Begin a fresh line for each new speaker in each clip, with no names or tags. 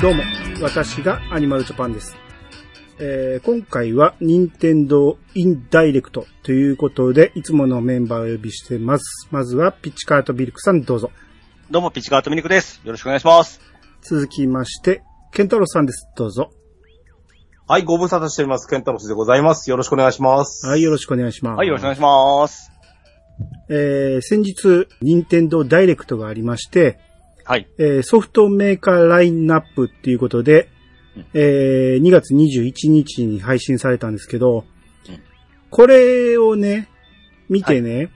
どうも、私がアニマルジャパンです。えー今回は任天堂インダイレクトということで、いつものメンバーをお呼びしてます。まずはピッチカートビルクさんどうぞ。
どうも、ピッチカートミニクです。よろしくお願いします。
続きまして、ケンタロウさんです。どうぞ。
はい、ご無沙汰しております。ケンタロスでございます。よろしくお願いします。
はい、よろしくお願いします。
はい、よろしくお願いします。
えー先日、任天堂ダイレクトがありまして、
はい。
えーソフトメーカーラインナップっていうことで
うん、
えー2月21日に配信されたんですけど
うん、
これをね、見てね、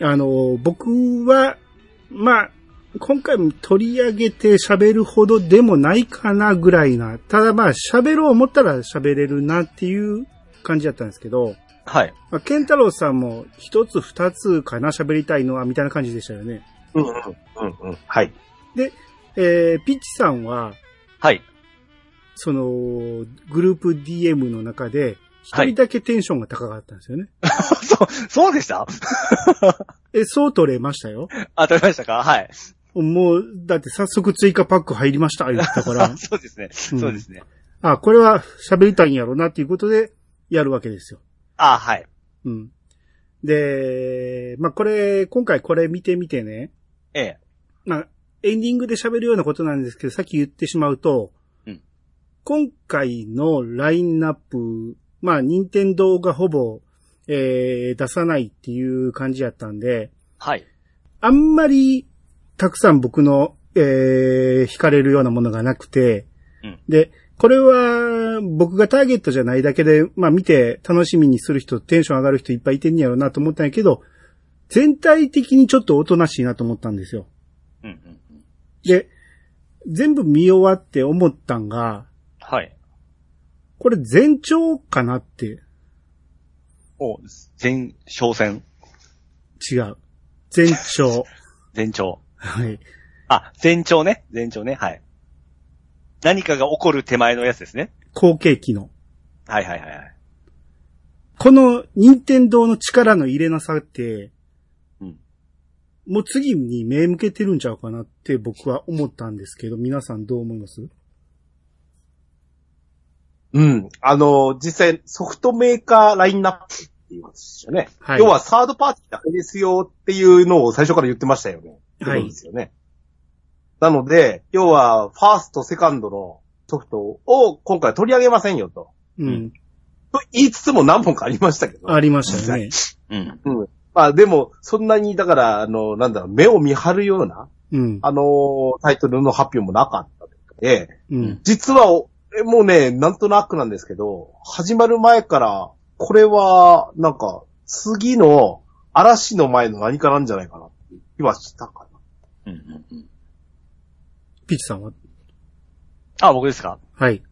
あの、僕は、まあ、今回も取り上げて喋るほどでもないかなぐらいな、ただまあ喋ろう思ったら喋れるなっていう感じだったんですけど、
はい。
まあ、ケンタロウさんも一つ二つかな喋りたいのはみたいな感じでしたよね。
うんうん、うんうん。はい。
えー、ピッチさんは、
はい。
その、グループ DM の中で、一
はい
人だけテンションが高かったんですよね。
そう、そうでした？
え、そう取れましたよ。
当たりましたか？はい。
もう、だって早速追加パック入りました、言ったから。
そうですね。
うん
そうですね。
あ、これは喋りたいんやろうなっていうことで、やるわけですよ。
あ、はい。
うん。で、まあ、これ、今回これ見てみてね、
ええ。
まあ、エンディングで喋るようなことなんですけど、さっき言ってしまうと、
うん
今回のラインナップ、まあ、任天堂がほぼ、えー、出さないっていう感じやったんで、
はい。
あんまり、たくさん僕の、えー、惹かれるようなものがなくて、
うん
で、これは、僕がターゲットじゃないだけで、まあ見て楽しみにする人、テンション上がる人いっぱいいてんやろうなと思ったんやけど、全体的にちょっとおとなしいなと思ったんですよ。
うんうんうん。
で、全部見終わって思ったんが、
はい。
これ前兆かなって
お、前哨戦？
違う。前兆。
前兆。
はい。
あ、前兆ね。前兆ね。はい。何かが起こる手前のやつですね。
後継機の。
はいはいはいはい。
この任天堂の力の入れなさって、
うん。
もう次に目向けてるんちゃうかなって僕は思ったんですけど、皆さんどう思います？
うん。あの、実際ソフトメーカーラインナップっていうことですよね。
はい
要はサードパーティーだけですよっていうのを最初から言ってましたよね。
はい
そうですよね。なので、要は、ファースト、セカンドのソフトを今回取り上げませんよと。
うん。
と言いつつも何本かありましたけど。
ありましたよね。
うん。
うん。まあでも、そんなに、だから、あの、なんだろう、目を見張るような、
うん。
あの、タイトルの発表もなかったということで、
うん。
実はもうね、なんとなくなんですけど、始まる前から、これは、なんか、次の嵐の前の何かなんじゃないかなって気はしたかな。
うんうんうん。
ピッチさんは？
あ、僕ですか？
はい。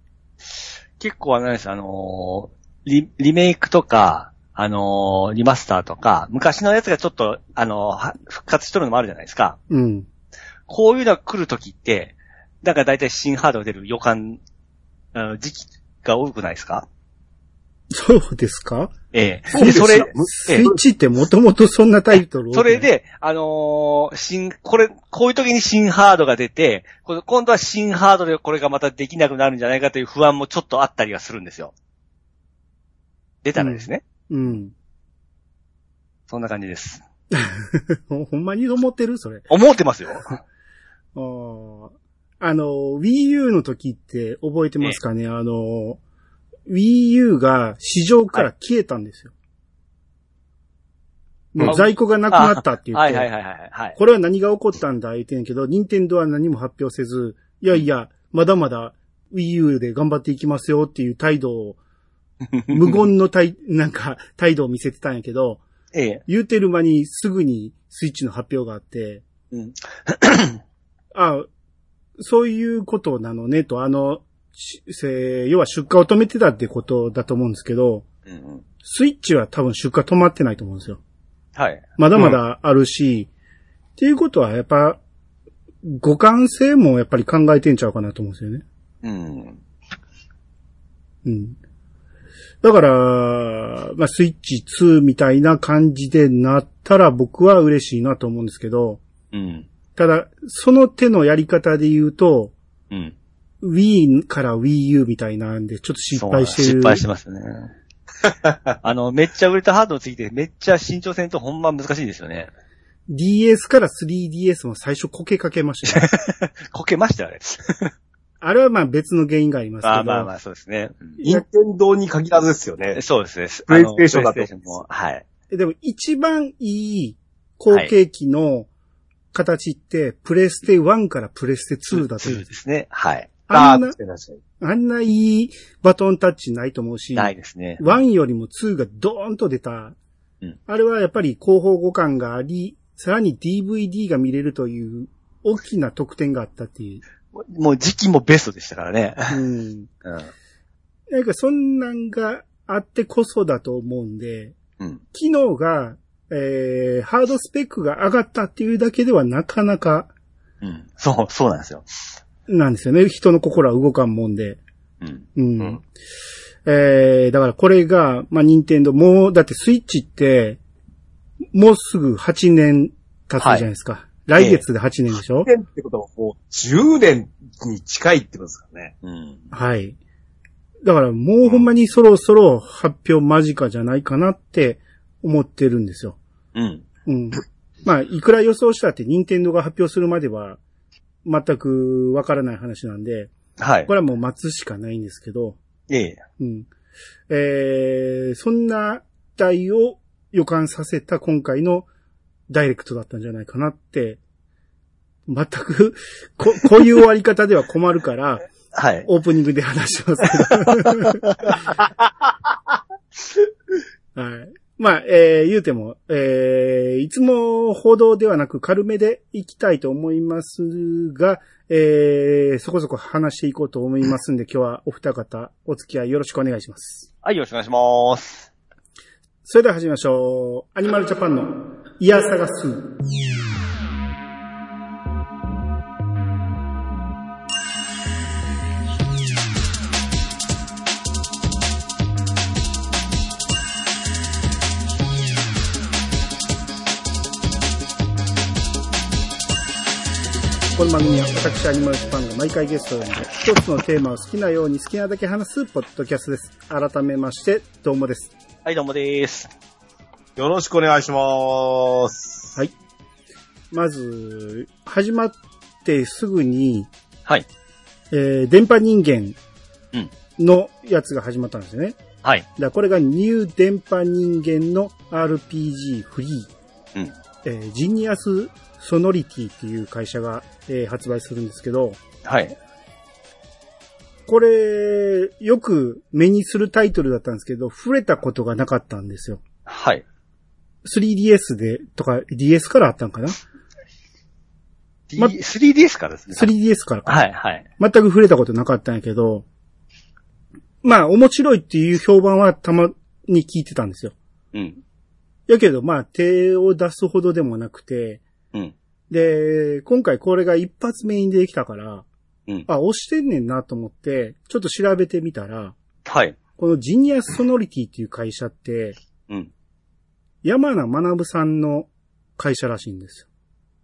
結構あれです、あのーリ、リメイクとか、あのーリマスターとか、昔のやつがちょっと、あのーは復活しとるのもあるじゃないですか。
うん。
こういうのが来るときって、だから大体新ハードが出る予感、あの時期が多くないですか？
そうですか？
ええ。
そうですよ
でそれ、
スイッチってもともとそんなタイトル？多くない
それ、で、あのー新、これ、こういう時に新ハードが出て、今度は新ハードでこれがまたできなくなるんじゃないかという不安もちょっとあったりはするんですよ。出たらですね。
うん。
そんな感じです。
ほほんまに思ってる？それ。
思ってますよ。
あーあの、Wii U の時って覚えてますかね、あの、Wii U が市場から消えたんですよ。もう在庫がなくなったって言って、
はいはいはいはいはい。
これは何が起こったんだ言ってんけど、任天堂は何も発表せず、いやいや、まだまだ Wii U で頑張っていきますよっていう態度を、無言の態、なんか態度を見せてたんやけど、
ええ。
言うてる間にすぐにスイッチの発表があって、
うん。
あそういうことなのねと、あの、しせ要は出荷を止めてたってことだと思うんですけど、
うんうん。
スイッチは多分出荷止まってないと思うんですよ。
はい。
まだまだあるし、っていうことはやっぱ、互換性もやっぱり考えてんちゃうかなと思うんですよね。
うん。
うん。だから、まあ、スイッチ2みたいな感じでなったら僕は嬉しいなと思うんですけど、
うん。
ただ、その手のやり方で言うと、
うん。
Wii から Wii U みたいなんで、ちょっと失敗してる。
失敗してますよね。あの、めっちゃ売れたハードについて、めっちゃ身長戦とほんま難しいですよね。
DS から 3DS も最初こけかけましたよ。
こけましたよ、あれ。
あれはまあ別の原因がありますけど。
まあまあまあ、そうですね。うん
任天堂に限らずですよね。
そうですね。
プレイステーションだと
も、はい。
でも一番いい後継機の形って、プレステ1からプレステ2だと思う
2ですね。はい。
あんなあんないいバトンタッチないと思うし、
ないですね。
1よりも2がドーンと出た。
うん
あれはやっぱり広報互換があり、さらに DVD が見れるという大きな特典があったっていう。
もう時期もベストでしたからね。
うん。
うん。
なんかそんなんがあってこそだと思うんで、
うん。
機能が、えー、ハードスペックが上がったっていうだけではなかなか
うん。そう、そうなんですよ。
なんですよね。人の心は動かんもんで。
うん。
うん。
うん
えー、だからこれが、まあ、任天堂もう、だってスイッチって、もうすぐ8年経つじゃないですか。来月で8年でしょ、
10年ってことはもう10年に近いってことですからね。
うん。
はい。だからもうほんまにそろそろ発表間近じゃないかなって思ってるんですよ。
うん。
うん。まあ、いくら予想したって任天堂が発表するまでは全くわからない話なんで、
はい
こ。れはもう待つしかないんですけど、
いえいえ。
うん。えー、そんな題を予感させた今回のダイレクトだったんじゃないかなって、全く、こ、こういう終わり方では困るから、
はい。
オープニングで話しますけど。はい。まあ、えー、言うても、えー、いつも報道ではなく軽めでいきたいと思いますが、えー、そこそこ話していこうと思いますんで、今日はお二方お付き合いよろしくお願いします。
はい、よろしくお願いします。
それでは始めましょう。アニマルジャパンのイヤサガスー。この番組は私アニマルジパンが毎回ゲストで一つのテーマを好きなように好きなだけ話すポッドキャストです。改めまして、どうもです。
はい、どうもです。
よろしくお願いします。
はい。まず、始まってすぐに、
はい。
えー、電波人間
うん
のやつが始まったんですよね。
はい。
だからこれがニュー電波人間の RPG フリー。
うん。
えージニアスソノリティっていう会社が、えー発売するんですけど、
はい。
これ、よく目にするタイトルだったんですけど、触れたことがなかったんですよ。
はい。
3DS で、とか DS からあったんかな
？D
ま
3DS からですね。
?3DS からか。
はい、はい。
全く触れたことなかったんやけど、まあ、面白いっていう評判はたまに聞いてたんですよ。
うん。
やけど、まあ、手を出すほどでもなくて、
うん。
で、今回これが一発目に出てきたから、
うん。
あ、押してんねんなと思って、ちょっと調べてみたら、
はい。
このジニアスソノリティっていう会社って、
うん。
山名学さんの会社らしいんです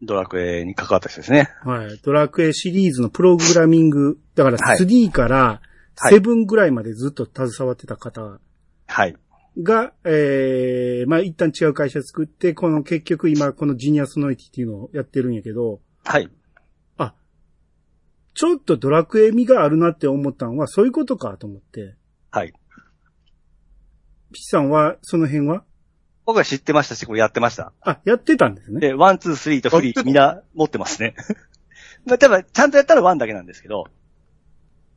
ドラクエに関わった人ですね。
よ。はい。ドラクエシリーズのプログラミング、だから
はい
3から
はい
7ぐらいまでずっと携わってた方
はい。
が、えー、まあ一旦違う会社作って、この結局今このジニアスソノリティっていうのをやってるんやけど、
はい。
あ、ちょっとドラクエ味があるなって思ったのはそういうことかと思って、
はい。
ピチさんはその辺は？
僕は知ってましたし、これやってました。
あ、やってたんですね。
で、 One、Two、Three と Free、みんな持ってますね。まあ、多分、ちゃんとやったら One だけなんですけど。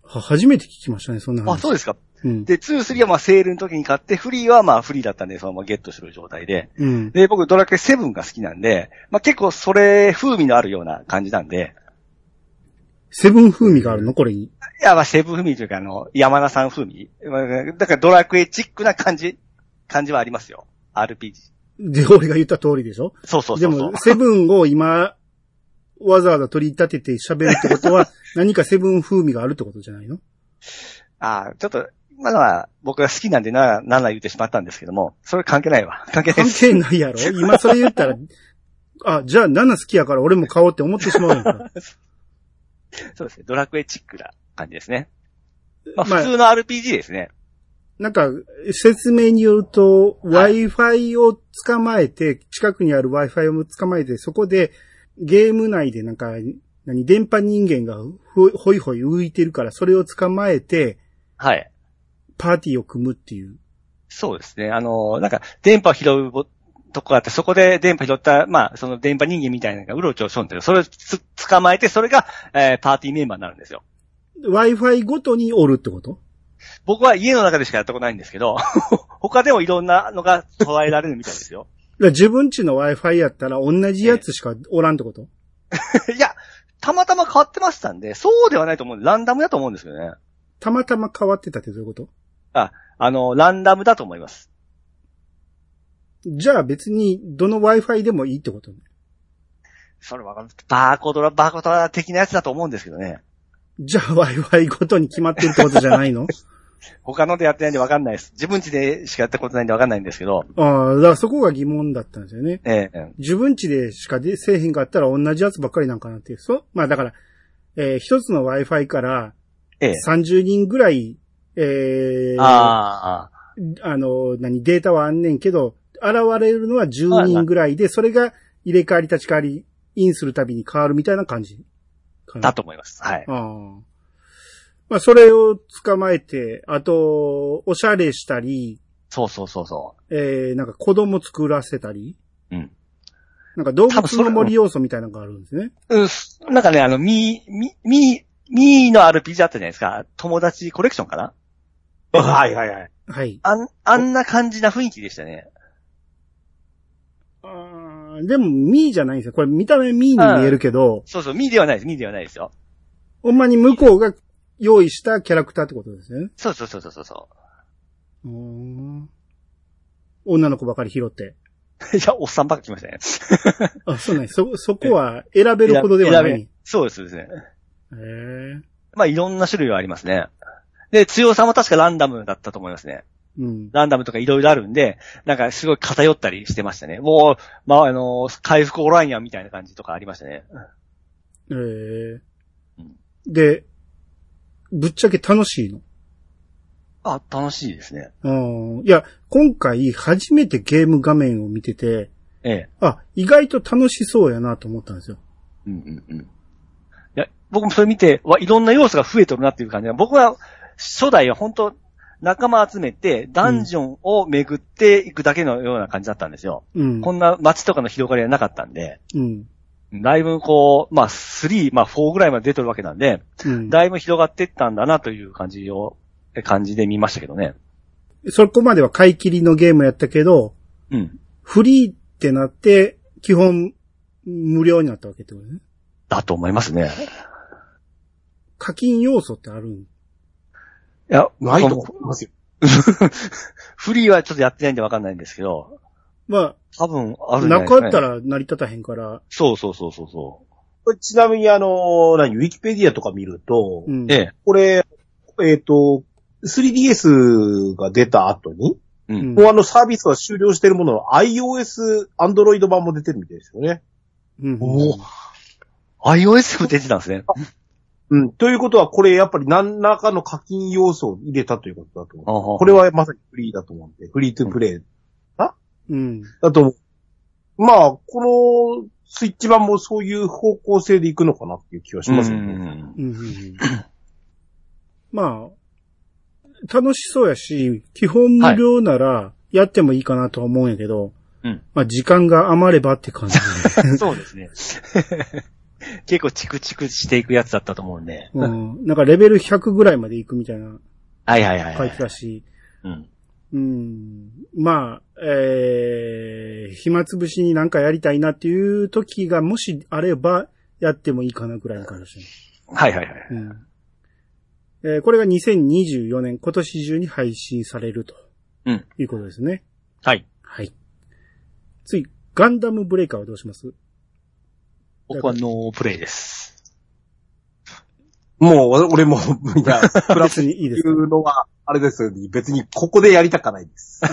は初めて聞きましたね、そんな話。
あ、そうですか。
うん。
で、 Two、Three はまあセールの時に買って、フリーはまあフリーだったんで、そのままゲットする状態で。
うん。
で、僕ドラクエ7が好きなんで、まあ結構それ風味のあるような感じなんで、
Seven 風味があるの？これに。
いや、まあ Seven 風味というかあの、山田さん風味。まあだからドラクエチックな感じ、感じはありますよ。RPG。
で、俺が言った通りでしょ？
そうそうそうそう。
でも、セブンを今、わざわざ取り立てて喋るってことは、何かセブン風味があるってことじゃないの？
ああ、ちょっと、まだまあ僕が好きなんでな、なな言ってしまったんですけども、それ関係ないわ。関係ない
関。係ないやろ？今それ言ったら、あ、じゃあ7好きやから俺も買おうって思ってしまうやんか。
そうですね。ドラクエチックな感じですね。まあ
まあ
普通の RPG ですね。
なんか、説明によると、
はい
Wi-Fi を捕まえて、近くにある Wi-Fi を捕まえて、そこでゲーム内でなんか、何、電波人間がほほいほい浮いてるから、それを捕まえて、
はい。
パーティーを組むっていう。
そうですね。あの、なんか、電波を拾うぼとこがあって、そこで電波拾った、まあ、その電波人間みたいなのがうろちょろしょんでる。それをつ捕まえて、それが、えーパーティーメンバーになるんですよ。
Wi-Fi ごとにおるってこと？
僕は家の中でしかやったことないんですけど、他でもいろんなのが捉えられるみたいですよ。
自分家の Wi-Fi やったら同じやつしかおらんってこと、
いや、たまたま変わってましたんで、そうではないと思うランダムだと思うんですけどね。
たまたま変わってたってどういうこと？
あ、あの、ランダムだと思います。
じゃあ別にどの Wi-Fi でもいいってこと
それわかる。バーコードラ、バーコードラ的なやつだと思うんですけどね。
じゃあ Wi-Fi ごとに決まってるってことじゃないの？
他のでやってないんでわかんないです。自分家でしかやったことないんでわかんないんですけど。
ああ、だからそこが疑問だったんですよね。
えええ
自分家でしかでせえへんかったら同じやつばっかりなんかなっていう。そう？まあだから、えー一つの Wi-Fi から
えええ
30人ぐらい、えー、
ああ、
あの、何、データはあんねんけど、現れるのは10人ぐらいで、それが入れ替わり立ち替わり、インするたびに変わるみたいな感じ。
だと思います。はい。
ああ。まあ、それを捕まえて、あと、おしゃれしたり、
そうそうそうそ
えー、なんか子供作らせたり、
う。うん。
なんか動物の森要素みたいなのがあるんですね。
うん、なんかね、あの、ミー、ミー、ミー、の RPG あったじゃないですか。友達コレクションかな？
はいはいはい。
はい。
あん、あんな感じな雰囲気でしたね。
あーでも、ミーじゃないんですよ。これ見た目ミーに見えるけど、
そうそう、ミーではないです。ミーではないですよ。
ほんまに向こうが用意したキャラクターってことですね。
そうそうそうそうそう
ーん女の子ばかり拾って。
う。いや、おっさんばっか来ましたね。
あ、そうね。そ、そこは選べるほどではない。
そうですですね。
へえ。
まあ、いろんな種類はありますね。で、強さも確かランダムだったと思いますね。
うん。
ランダムとかいろいろあるんで、なんかすごい偏ったりしてましたね。もう、まあ、あの回復おらんやんみたいな感じとかありましたね。
ええ
うん
で、ぶっちゃけ楽しいの？
あ、楽しいですね。
うん。いや、今回初めてゲーム画面を見てて、
ええ。
あ、意外と楽しそうやなと思ったんですよ。
うんうんうん。いや、僕もそれ見て、わ、いろんな要素が増えてるなっていう感じで、僕は、初代は本当仲間集めて、ダンジョンを巡っていくだけのような感じだったんですよ。
うん。
こんな街とかの広がりはなかったんで、
うん。
だいぶこう、まあ3、まあ4ぐらいまで出てるわけなんで、
うん。
だいぶ広がっていったんだなという感じを、感じで見ましたけどね。
そこまでは買い切りのゲームやったけど、
うん。
フリーってなって、基本、無料になったわけってことね。
だと思いますね。
課金要素ってあるん？
いや、
ないと思いますよ。
フリーはちょっとやってないんでわかんないんですけど、
ま
多分ある
あ、
んじゃないですか、ね。
なかったら成り立たへんから、
そうそうそうそうそ
これちなみにあの、何、ウィキペディアとか見ると、
うん。
う。ええ。
これ、えっ、と、3DS が出た後に、
う。
うんん
もうあのサービスは終了してるものの iOS、Android 版も出てるみたいですよね。
うん。
お iOS も出てたんですね。
うん。ということは、これやっぱり何らかの課金要素を入れたということだと思う。
こ
これ、はまさにフリーだと思うんで、フリートゥープレイ
うん。
だと思う。まあ、このスイッチ版もそういう方向性でいくのかなっていう気はしますよね。
うん
うんまあ、楽しそうやし、基本無料ならやってもいいかなとは思うんやけど、
うん
まあ時間が余ればって感じで。
そうですね。結構チクチクしていくやつだったと思うんで。
うん、なんかレベル100ぐらいまで行くみたいな
はいはいはい、
書
はいい。
てたし、
うん。
うん、まあ、えー、暇つぶしになんかやりたいなっていう時がもしあればやってもいいかなぐらいの感じ。
はいはいはい。
うんえーこれが2024年、今年中に配信されると。
うん
いうことですね。
はい。
はい。次、ガンダムブレイカーはどうします？
僕はノープレイです。
もう、俺も、いや、プラス
別にいいですか
いうのは、あれですよね。別にここでやりたかないです。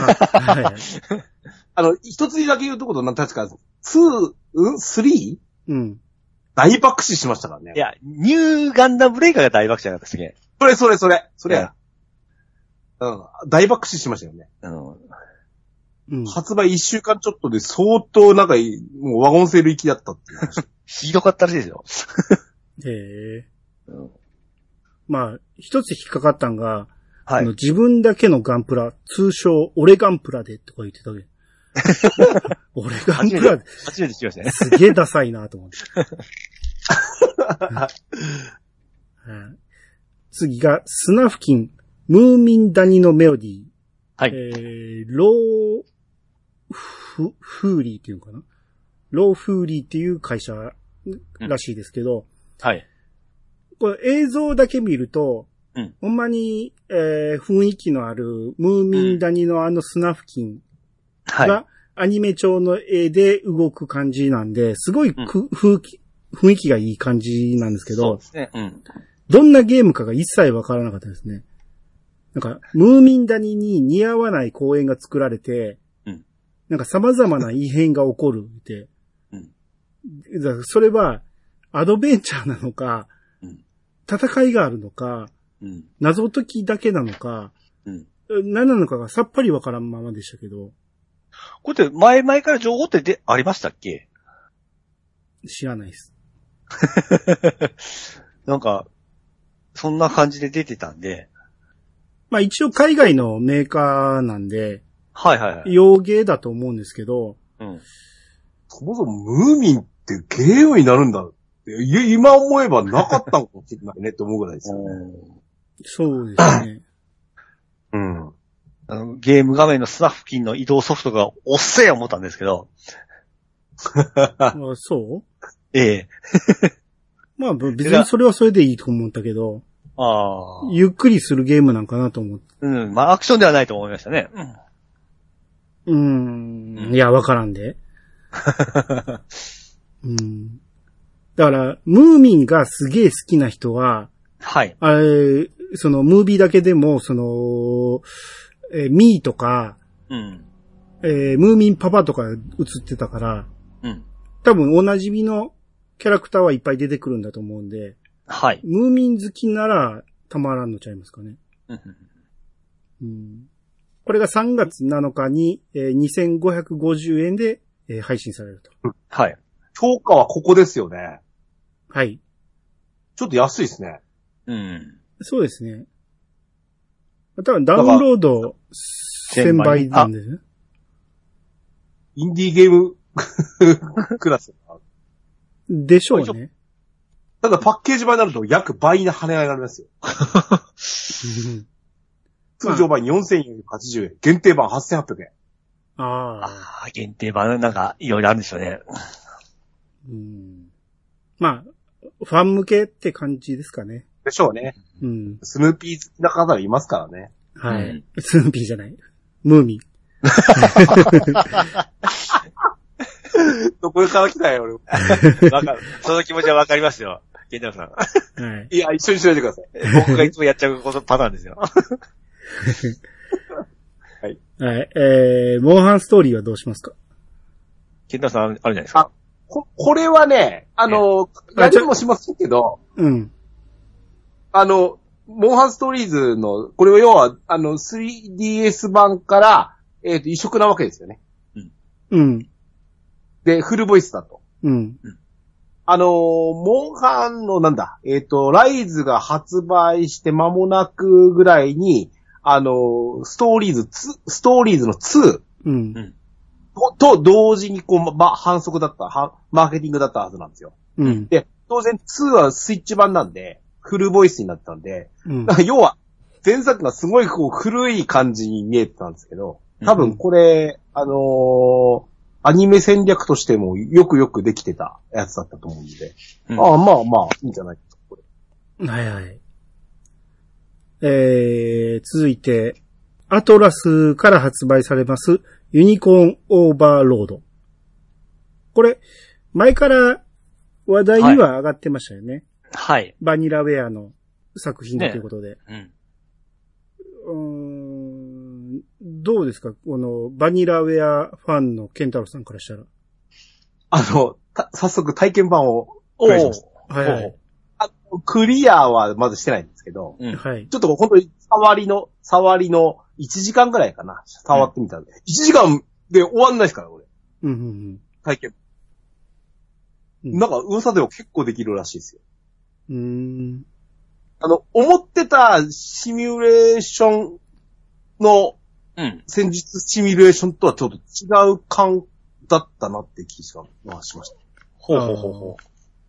あ
の、一つだけ言うとことな、確か、2、うん ?3?
うん。
大爆死しましたからね。
いや、ニューガンダムブレイカーが大爆笑だったっすね。
それそれそれ、それ
い
や。うん。大爆死しましたよね。
うん。
うん。
発売一週間ちょっとで相当なんか、もうワゴンセール行きだったっていう話。
ひどかったらしいですよ。
へえ。
うん
まあ、一つ引っかかったんが、
はい。
自分だけのガンプラ、通称、俺ガンプラでとか言ってたわけ。俺ガンプラで、
初めて聞きましたね。
すげえダサいなと思って。はい次が、スナフキン、ムーミン谷のメロディー。
はい
えー、ローフ、フーリーっていうのかな？ローフーリーっていう会社らしいですけど、
はい。
これ映像だけ見ると、
うん
ほんまに、えー雰囲気のあるムーミン谷のあのスナフキン
はい。
がアニメ調の絵で動く感じなんで、すごいく、雰囲気雰囲気がいい感じなんですけど
そうで、すね。うん。
どんなゲームかが一切わからなかったですね。なんか、ムーミン谷に似合わない公園が作られて、
うん
なんか様々な異変が起こるって。
うん
だからそれは、アドベンチャーなのか、
うん
戦いがあるのか、
うん。
謎解きだけなのか、
うん。
何なのかがさっぱりわからんままでしたけど、
これって前々から情報ってで、ありましたっけ？
知らないです。
なんか、そんな感じで出てたんで。
まあ一応海外のメーカーなんで、
はいはいはい。
洋芸だと思うんですけど、
うん。
そもそもムーミンってゲームになるんだって。いや今思えばなかったのかもしれないねって思うぐらいですよね。
そうですね。
うん。
あのゲーム画面のスナフキンの移動ソフトがおっせえ思ったんですけど。
あそう？
ええ。
まあ別にそれはそれでいいと思ったけど、
ああ。
ゆっくりするゲームなんかなと思って。
うん。まあアクションではないと思いましたね。うん。
うーん。いや、わからんで。うん。だから、ムーミンがすげえ好きな人は、
はい。
あれ、その、ムービーだけでも、その、えーミーとか、
うん。
えームーミンパパとか映ってたから、
うん。
多分おなじみのキャラクターはいっぱい出てくるんだと思うんで、
はい。
ムーミン好きならたまらんのちゃいますかね。
うん
うんこれが3月7日に、えー2550円で、えー配信されると。
はい。
評価はここですよね。
はい。
ちょっと安いですね。
うん。
そうですね。多分ダウンロード1000倍なんですね。
インディーゲーム クラス。
でしょうね。
ただパッケージ版になると約倍な跳ね上がりますよ。
うん
通常版4480円。限定版8800円。
ああ。
ああ、限定版なんかいろいろあるんでしょうね。
うんまあ、ファン向けって感じですかね。
でしょうね。
うん。
スヌーピー好きな方がいますからね。
はい。
うん
スヌーピーじゃない。ムーミン。
どこから来たよ、俺。
わかる。その気持ちはわかりますよ。ケンタロウさん。
はい。
いや、一緒にしないでください。
僕がいつもやっちゃうことパターンですよ。
はい。えー、モンハンストーリーはどうしますか？
ケンタさんあるじゃないですか。
こ、これはね、あの、やりもしませんけど、
うん。
あの、モンハンストーリーズの、これは要は、あの、3DS 版から、えっ、と、移植なわけですよね。
うん。
で、フルボイスだと。
うん。
あのーモンハンのなんだ、えっ、と、ライズが発売して間もなくぐらいに、あのーストーリーズ2、ストーリーズの2
うん。
とと同時にこう、ま、反則だった、はマーケティングだったはずなんですよ。
うん。
で、当然2はスイッチ版なんで、フルボイスになったんで、
うん
要は、前作がすごいこう古い感じに見えてたんですけど、多分これ、あのーアニメ戦略としてもよくよくできてたやつだったと思うんで、
うん
ああ、まあまあ、いいんじゃないですか、これ。
はいはい。えー、続いて、アトラスから発売されます、ユニコーンオーバーロード。これ、前から話題には上がってましたよね。
はい。
バニラウェアの作品だということで。
うん。
うーんどうですか？この、バニラウェアファンのケンタロウさんからしたら。
あの、た早速体験版をプレイしました。
はいはい。
あクリアはまずしてないんですけど、
うん。
はい。
ちょっと本当に触りの、触りの1時間ぐらいかな。触ってみたんで。1時間で終わんないですから、俺。
うんうん
体験。
うん。
なんか噂では結構できるらしいですよ。
うーん。
あの、思ってたシミュレーションの
うん。
戦術シミュレーションとはちょっと違う感だったなって気がしました。
ほうほうほうほ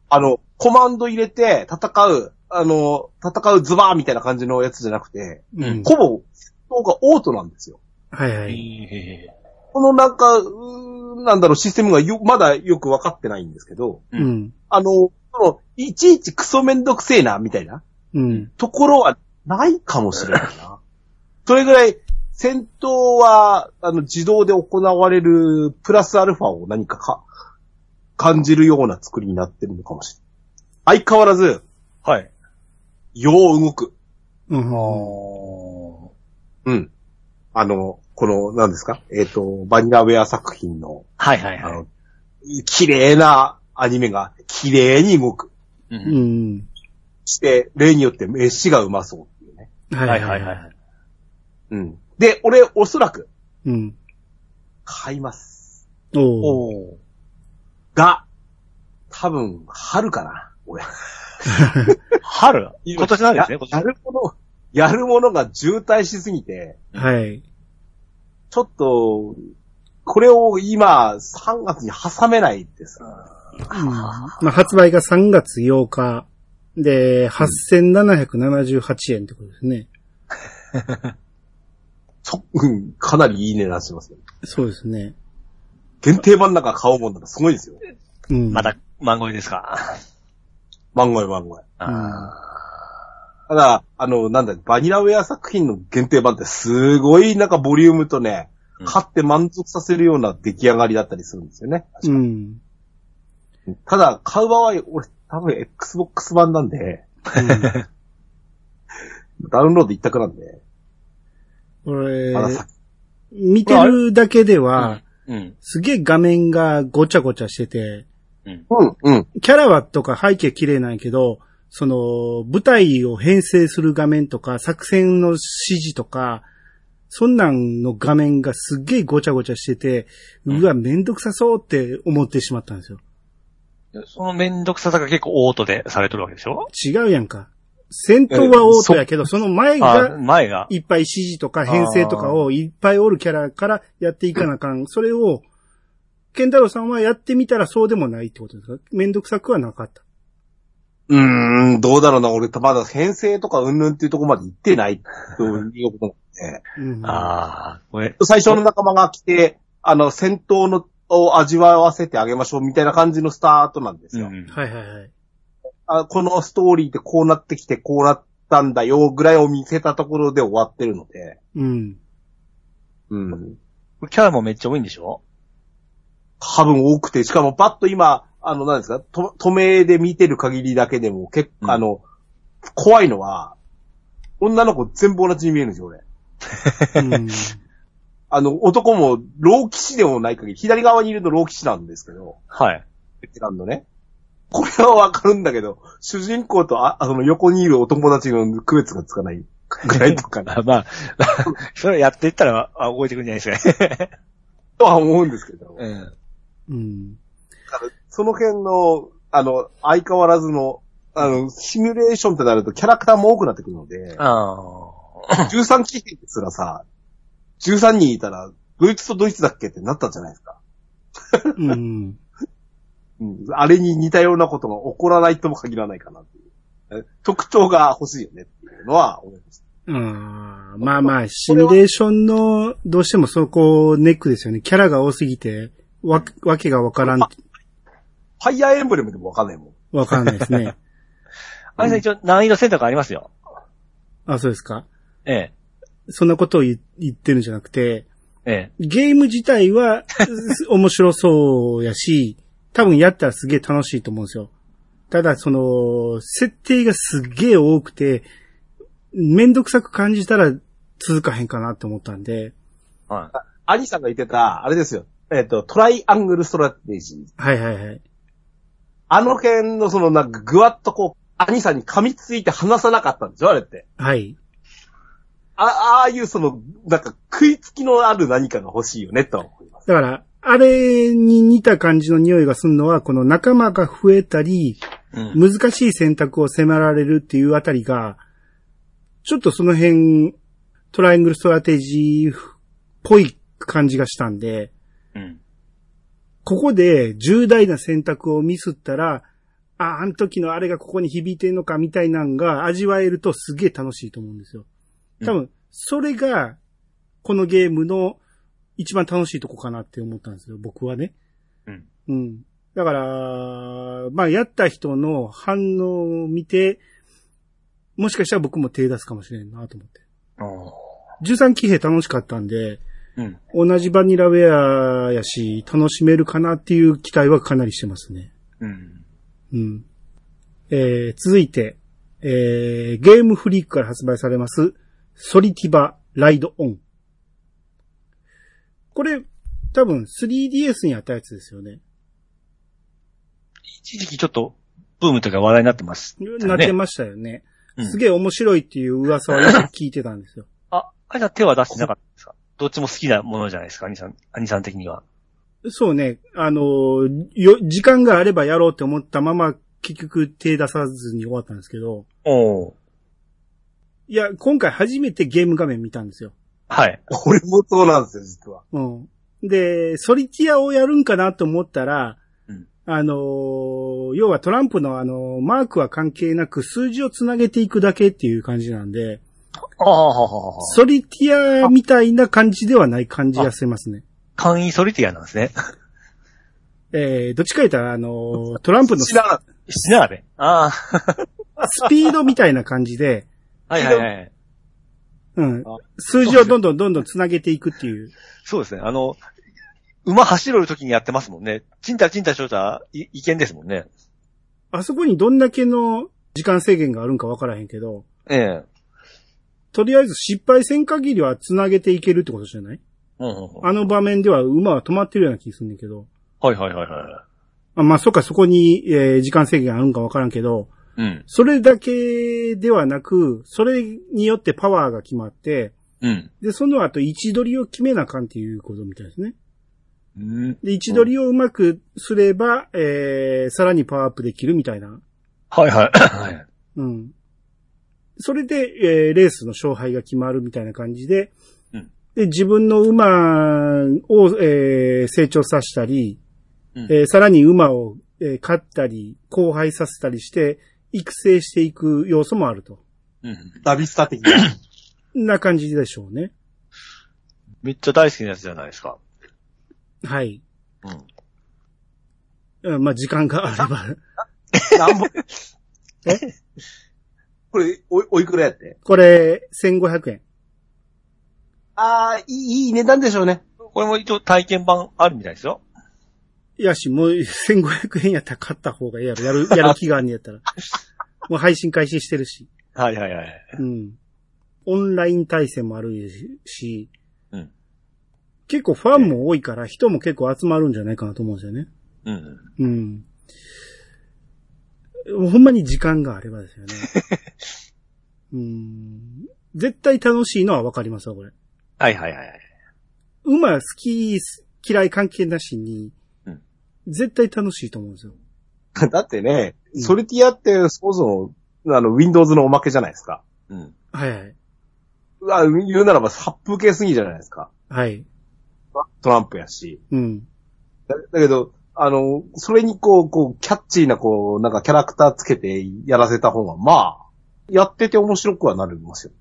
あの、コマンド入れて戦う、あの、戦うズバーみたいな感じのやつじゃなくて、
うん。
ほぼ、戦闘がオートなんですよ。
う。
はいはい。
へ
このなんか、なんだろう、システムがよ、まだよくわかってないんですけど、
う
うんん。
あの、その、いちいちクソめんどくせえな、みたいな
うん。
ところはないかもしれないな。それぐらい、戦闘は、あの、自動で行われる、プラスアルファを何かか、感じるような作りになってるのかもしれない。相変わらず、
はい。
よう動く。
うん。
お
うん。あの、この、何ですか？えっ、と、バニラウェア作品の、
はいはいはい。
あの、綺麗なアニメが綺麗に動く。
う。
うんん。
して、例によって飯がうまそうっていうね。
はい
はいはいはい。
うん。で、俺、おそらく、
うん。
買います。
おー。
おー。
が、多分、春かな、俺。
春？今年なんですね、
や
今年。
やるもの、やるものが渋滞しすぎて、
はい。
ちょっと、これを今、3月に挟めないです。
うんまあ、発売が3月8日で、8778円ってことですね。
そうん、かなりいい値段しますよ。
そうですね。
限定版なんか買おうもんならすごいですよ。
うん。
まだ、漫画ですか？
漫画よ漫画よ。
あ
ただ、あの、なんだ、バニラウェア作品の限定版ってすごいなんかボリュームとね、
うん
買って満足させるような出来上がりだったりするんですよね。
うん。
ただ、買う場合、俺多分 Xbox 版なんで、ダウンロード一択なんで、
これ
まだ先。
見てるだけでは、
うん。
すげえ画面がごちゃごちゃしてて、
うん。
うん、うん。
キャラはとか背景綺麗なんやけど、その、舞台を編成する画面とか、作戦の指示とか、そんなんの画面がすっげえごちゃごちゃしてて、うわ、めんどくさそうって思ってしまったんですよ。
そのめんどくささが結構オートでされてるわけでしょ？
違うやんか。戦闘はオートやけど、その前
あ、
が
前が。
いっぱい指示とか編成とかをいっぱいおるキャラからやっていかなあかん。それを、ケンタロウさんはやってみたらそうでもないってことですか？めんどくさくはなかった。
うーん、どうだろうな。俺、まだ編成とかうんぬんっていうところまで行ってないということなんで、
うん、
ああ、これ、
最初の仲間が来て、あの、戦闘の、を味わわせてあげましょうみたいな感じのスタートなんですよ。
うん。
はいはいはい。
あこのストーリーってこうなってきてこうなったんだよぐらいを見せたところで終わってるので、
うん。
うん。
キャラもめっちゃ多いんでしょ？
多分多くて、しかもパッと今、あの、何ですか、と、止めで見てる限りだけでも結構、
うん
あの、怖いのは、女の子全部同じに見えるんですよ、俺。
うん。
あの、男も、老騎士でもない限り、左側にいるの老騎士なんですけど、
はい。
ベテランのね。これはわかるんだけど、主人公とあ、あの、横にいるお友達の区別がつかないぐらいとかな、
あ まあ、それやっていったら、あ、覚えてくるんじゃないですかね。
とは思うんですけど、
うん。
うん。
その辺の、あの、相変わらずの、あの、シミュレーションってなるとキャラクターも多くなってくるので、
あ
13騎兵ですらさ、13人いたら、ドイツとドイツだっけってなったじゃないですか。
うん。
うん、あれに似たようなことが起こらないとも限らないかなっていう。え特徴が欲しいよねっていうのは思いました。
あーまあまあ、シミュレーションの、どうしてもそこネックですよね。キャラが多すぎて、わ、わけがわからん、
ファイアーエンブレムでもわかんないもん。
わかんないですね。
あ。あれさん一応難易度選択ありますよ。
あ、そうですか？
ええ。
そんなことを言言ってるんじゃなくて、
ええ。
ゲーム自体は面白そうやし、多分やったらすげえ楽しいと思うんですよ。ただ、その、設定がすっげえ多くて、めんどくさく感じたら続かへんかなって思ったんで、
は
アニさんが言ってた、あれですよ。えっ、と、トライアングルストラテジー。
はいはいはい。
あの辺のそのなんかぐわっとこう、兄さんに噛みついて離さなかったんでしょあれって。
はい。
あ、ああいうその、なんか食いつきのある何かが欲しいよね、とは思います。
だから、あれに似た感じの匂いがするのは、この仲間が増えたり、
うん。
難しい選択を迫られるっていうあたりが、ちょっとその辺、トライアングルストラテジーっぽい感じがしたんで、
うん。
ここで重大な選択をミスったら、あ、あの時のあれがここに響いてんのかみたいなんが味わえるとすげえ楽しいと思うんですよ。多分、それが、このゲームの一番楽しいとこかなって思ったんですよ、僕はね。
うん。
うん。だから、まあ、やった人の反応を見て、もしかしたら僕も手出すかもしれんなと思って。
お
13騎兵楽しかったんで、
うん。
同じバニラウェアやし、楽しめるかなっていう期待はかなりしてますね。
うん。
うん。えー、続いて、えー、ゲームフリークから発売されます、ソリティバライドオン。これ、多分 3DS にあったやつですよね。
一時期ちょっと、ブームというか話題になってます、
なってましたよね。
うん
すげえ面白いっていう噂はよく聞いてたんですよ。
あ、あれじゃ手は出してなかったんですか？どっちも好きなものじゃないですか、兄さん、兄さん的には。
そうね、あのーよ、時間があればやろうって思ったまま、結局手出さずに終わったんですけど、
お
いや、今回初めてゲーム画面見たんですよ。
はい。
俺もそうなんですよ、実は。
うん。で、ソリティアをやるんかなと思ったら、
うん
あのー要はトランプのあのーマークは関係なく数字をつなげていくだけっていう感じなんで、
ああ、
ソリティアみたいな感じではない感じがしますね。
簡易ソリティアなんですね。
えー、どっちか言ったら、あのートランプのス
知らなかっ
七並べ。あ
スピードみたいな感じで、
あ。はいはいはい。
うん
あ。
数字をどんどんどんどんつなげていくっていう。
そうですね。あの、馬走る時にやってますもんね。チンタチンタしとったらい、いけんですもんね。
あそこにどんだけの時間制限があるんかわからへんけど、
ええ。
とりあえず失敗せん限りはつなげていけるってことじゃない？
うんうんうん。
あの場面では馬は止まってるような気するんだけど。
はいはいはいは
あまあ、そっか、そこに、えー時間制限あるんかわからんけど、
い。うん。
それだけではなく、それによってパワーが決まって、
うん。
で、その後位置取りを決めなあかんっていうことみたいですね。
うん。
で、位置取りをうまくすれば、えー、さらにパワーアップできるみたいな。
はいはい。はい。
うん。それで、えーレースの勝敗が決まるみたいな感じで、
うん
で、自分の馬を、えー成長させたり、
うん
えーさらに馬を、えー勝ったり、荒廃させたりして、育成していく要素もあると。
うん。
た。ダビスタ的な。
な感じでしょうね。
めっちゃ大好きなやつじゃないですか。
はい。
うん。
うんまあ、時間があれば。
なんぼ？
え？
これ、おい、おいくらやって？
これ、1500円。
ああ、いい、いい値段でしょうね。
これも一応体験版あるみたいですよ。
いやし、もう1500円やったら買った方がええやろ。やる、やる気があんねやったら。もう配信開始してるし。
はいはいはい。
うん。オンライン対戦もあるし、
うん
結構ファンも多いから人も結構集まるんじゃないかなと思うんですよね。
うん。
うん。ほんまに時間があればですよね。うん。絶対楽しいのはわかりますわ、これ。
はいはいはいはい。
馬好き、嫌い関係なしに、
うん
絶対楽しいと思うんですよ。
だってね、
うん
ソリティアって、そもそも、あの、Windows のおまけじゃないですか。
うん。
はいはい。
あ言うならば殺風景すぎじゃないですか。
はい。
トランプやし。
うん。
だだけど、あの、それにこう、こう、キャッチーな、こう、なんかキャラクターつけてやらせた方が、まあ、やってて面白くはなりますよ。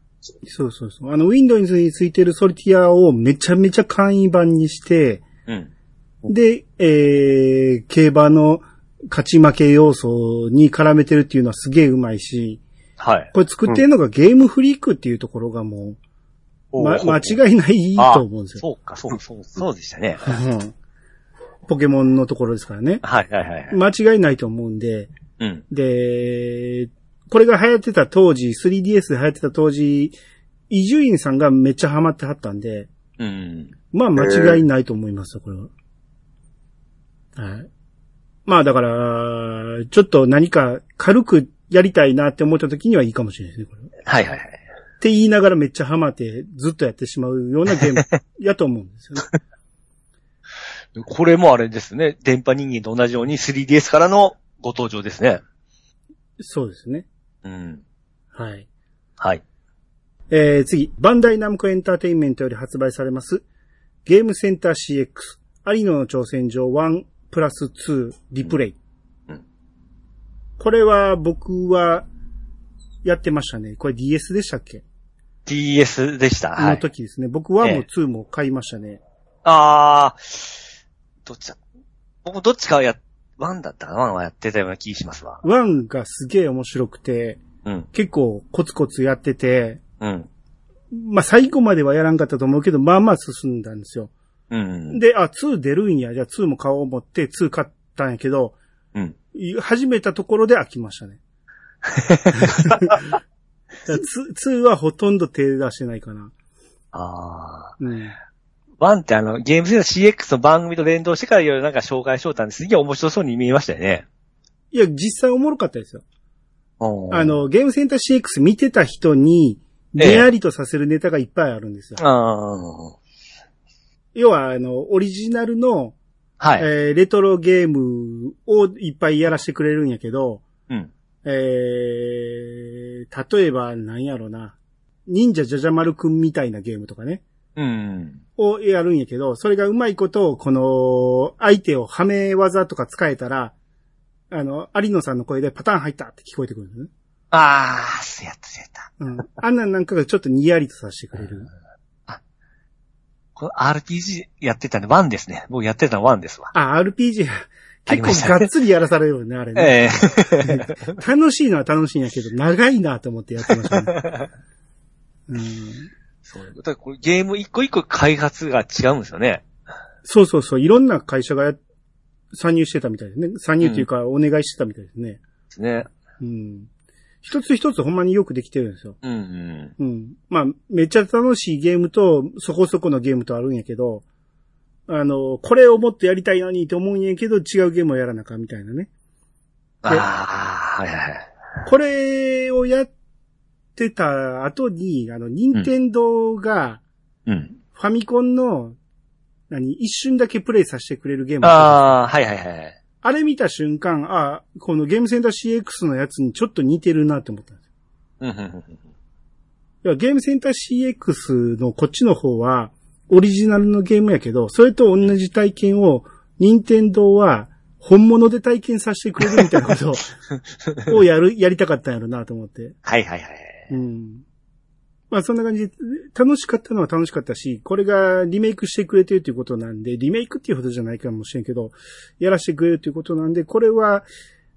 そうそうそう。あの、Windows についてるソリティアをめちゃめちゃ簡易版にして、
うん。
で、えー、競馬の勝ち負け要素に絡めてるっていうのはすげえうまいし、
はい。
これ作ってるのがゲームフリークっていうところがもう、ま、間違いないと思うんですよ。
そうか、そう、そう、そうでしたね。
う んポケモンのところですからね。
はいはいはいはい。
間違いないと思うんで、
うん。
で、これが流行ってた当時、3DS で流行ってた当時、伊集院さんがめっちゃハマってはったんで、
うん。
まあ間違いないと思いますよ、これは。はい。まあだから、ちょっと何か軽くやりたいなって思った時にはいいかもしれないですね、これ。っ
はいはいはい。
て言いながらめっちゃハマってずっとやってしまうようなゲーム やと思うんですよね。
これもあれですね。電波人間と同じように 3DS からのご登場ですね。
そうですね。
うん。
はい。
はい。
えー、次、バンダイナムコエンターテインメントより発売されます、ゲームセンター CX、有野の挑戦状1プラス2リプレイ。
うん
これは僕はやってましたね。これ DS でしたっけ、
DS でした。は
の
い。
時ですね。僕1も
ええ
2も買いましたね。
あー、どっちだ？僕どっちかはや、1だったかな ?1 はやってたような気しますわ。
1がすげえ面白くて、
うん。
結構コツコツやってて、
うん。
まあ最後まではやらんかったと思うけど、まあまあ進んだんですよ。
うん。
で、あ、2出るんや。じゃあ2も買おう思って2買ったんやけど、
うん。
始めたところで飽きましたね。2, 2はほとんど手出してないかな。
あ
うん。
ー。1ってあの、ゲームセンター CX の番組と連動してからいろいろなんか紹介しようたんですげえ面白そうに見えましたよね。
いや、実際おもろかったですよ。あ、の、ゲームセンター CX 見てた人に、
ええ
出ありとさせるネタがいっぱいあるんですよ。
あー。
要は、あの、オリジナルの、
はい。
えーレトロゲームをいっぱいやらせてくれるんやけど、
うん。
えー、例えば、なんやろな。忍者ジャジャマルくんみたいなゲームとかね。
うん。
をやるんやけど、それがうまいこと、この、相手をはめ技とか使えたら、あの、有野さんの声でパターン入ったって聞こえてくるね。
あー、やった、そうやった。
うん。あんなんなんかがちょっとにやりとさせてくれる。
この RPG やってたんで1ですね。僕やってたの1ですわ。
あ、RPG、結構がっつりやらされるよね、あれね。
ええ
楽しいのは楽しいんやけど、長いなと思ってやってましたね。うん、
そう。だからこれゲーム一個一個開発が違うんですよね。
そうそうそう、いろんな会社がや参入してたみたいですね。参入っていうか、お願いしてたみたいですね。
ですね。
うん。一つ一つほんまによくできてるんですよ。
うんうん。
うん。まあ、めっちゃ楽しいゲームと、そこそこのゲームとあるんやけど、あの、これをもっとやりたいのにと思うんやけど、違うゲームをやらなあかんみたいなね。
ああ、はいはいはい。
これをやってた後に、あの、任天堂が、
うん。
ファミコンの、何、一瞬だけプレイさせてくれるゲームあ
ああ、はいはいはい。
あれ見た瞬間、あこのゲームセンター CX のやつにちょっと似てるなって思ったんですよ。
うんうんうん
いやゲームセンター CX のこっちの方は、オリジナルのゲームやけど、それと同じ体験を、任天堂は、本物で体験させてくれるみたいなことを をやる、やりたかったんやろなと思って。
はいはいはい。
うん。まあそんな感じで、楽しかったのは楽しかったし、これがリメイクしてくれてるということなんで、リメイクっていうほどじゃないかもしれんけど、やらせてくれるということなんで、これは、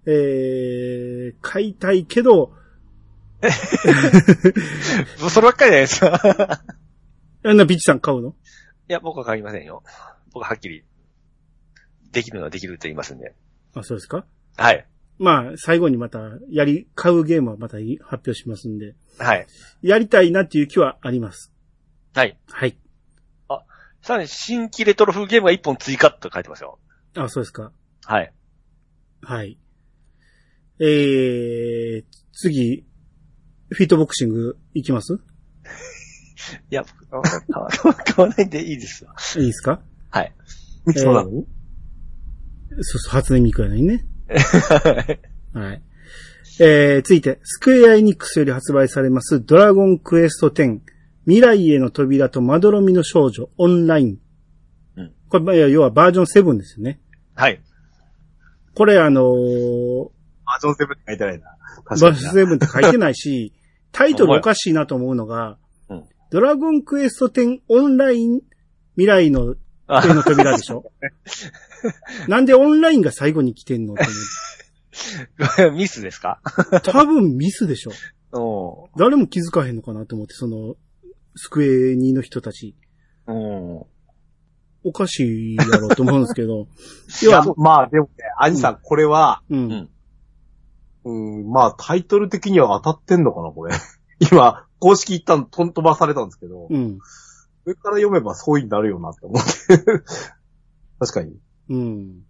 えー、買いたいけど、
もうそればっかりじゃないですか。
あんなビッチさん買うの？
いや、僕は買いませんよ。僕ははっきり、できるのはできると言いますんで。
あ、そうですか？
はい。
まあ、最後にまた、やり、買うゲームはまた発表しますんで、
はい。
やりたいなっていう気はあります。
はい。
はい。
さらに新規レトロ風ゲームが1本追加と書いてますよ。
あ、そうですか。
はい。
はい。えー、次、フィートボクシングいきます？
いや、僕買わ買わないんでいいですよ。
いいですか？
はい。
そうなの、
そうそう、初音ミクやのにね。はい。えー、続いて、スクエアエニックスより発売されます、ドラゴンクエスト10、未来への扉とまどろみの少女、オンライン。
うん
これ、まあ要はバージョン7ですよね。
はい。
これあのー
バージョン7って書いてないな。
バージ。ョン7って書いてないし、タイトルおかしいなと思うのが、
うん
ドラゴンクエスト10オンライン未来のの扉でしょ なんでオンラインが最後に来てんのって思
ミスですか？
う多分ミスでしょ
お
誰も気づかへんのかなと思って、その、スクエニの人たち。
ーお
おかしいやろうと思うんですけど。
いや、まあでもね、アニさん、これは、
う。
うんん。
うん、まあタイトル的には当たってんのかな、これ。今、公式一旦とん飛ばされたんですけど、
うん。
上から読めばそうになるよなって思って。確かに。
うん。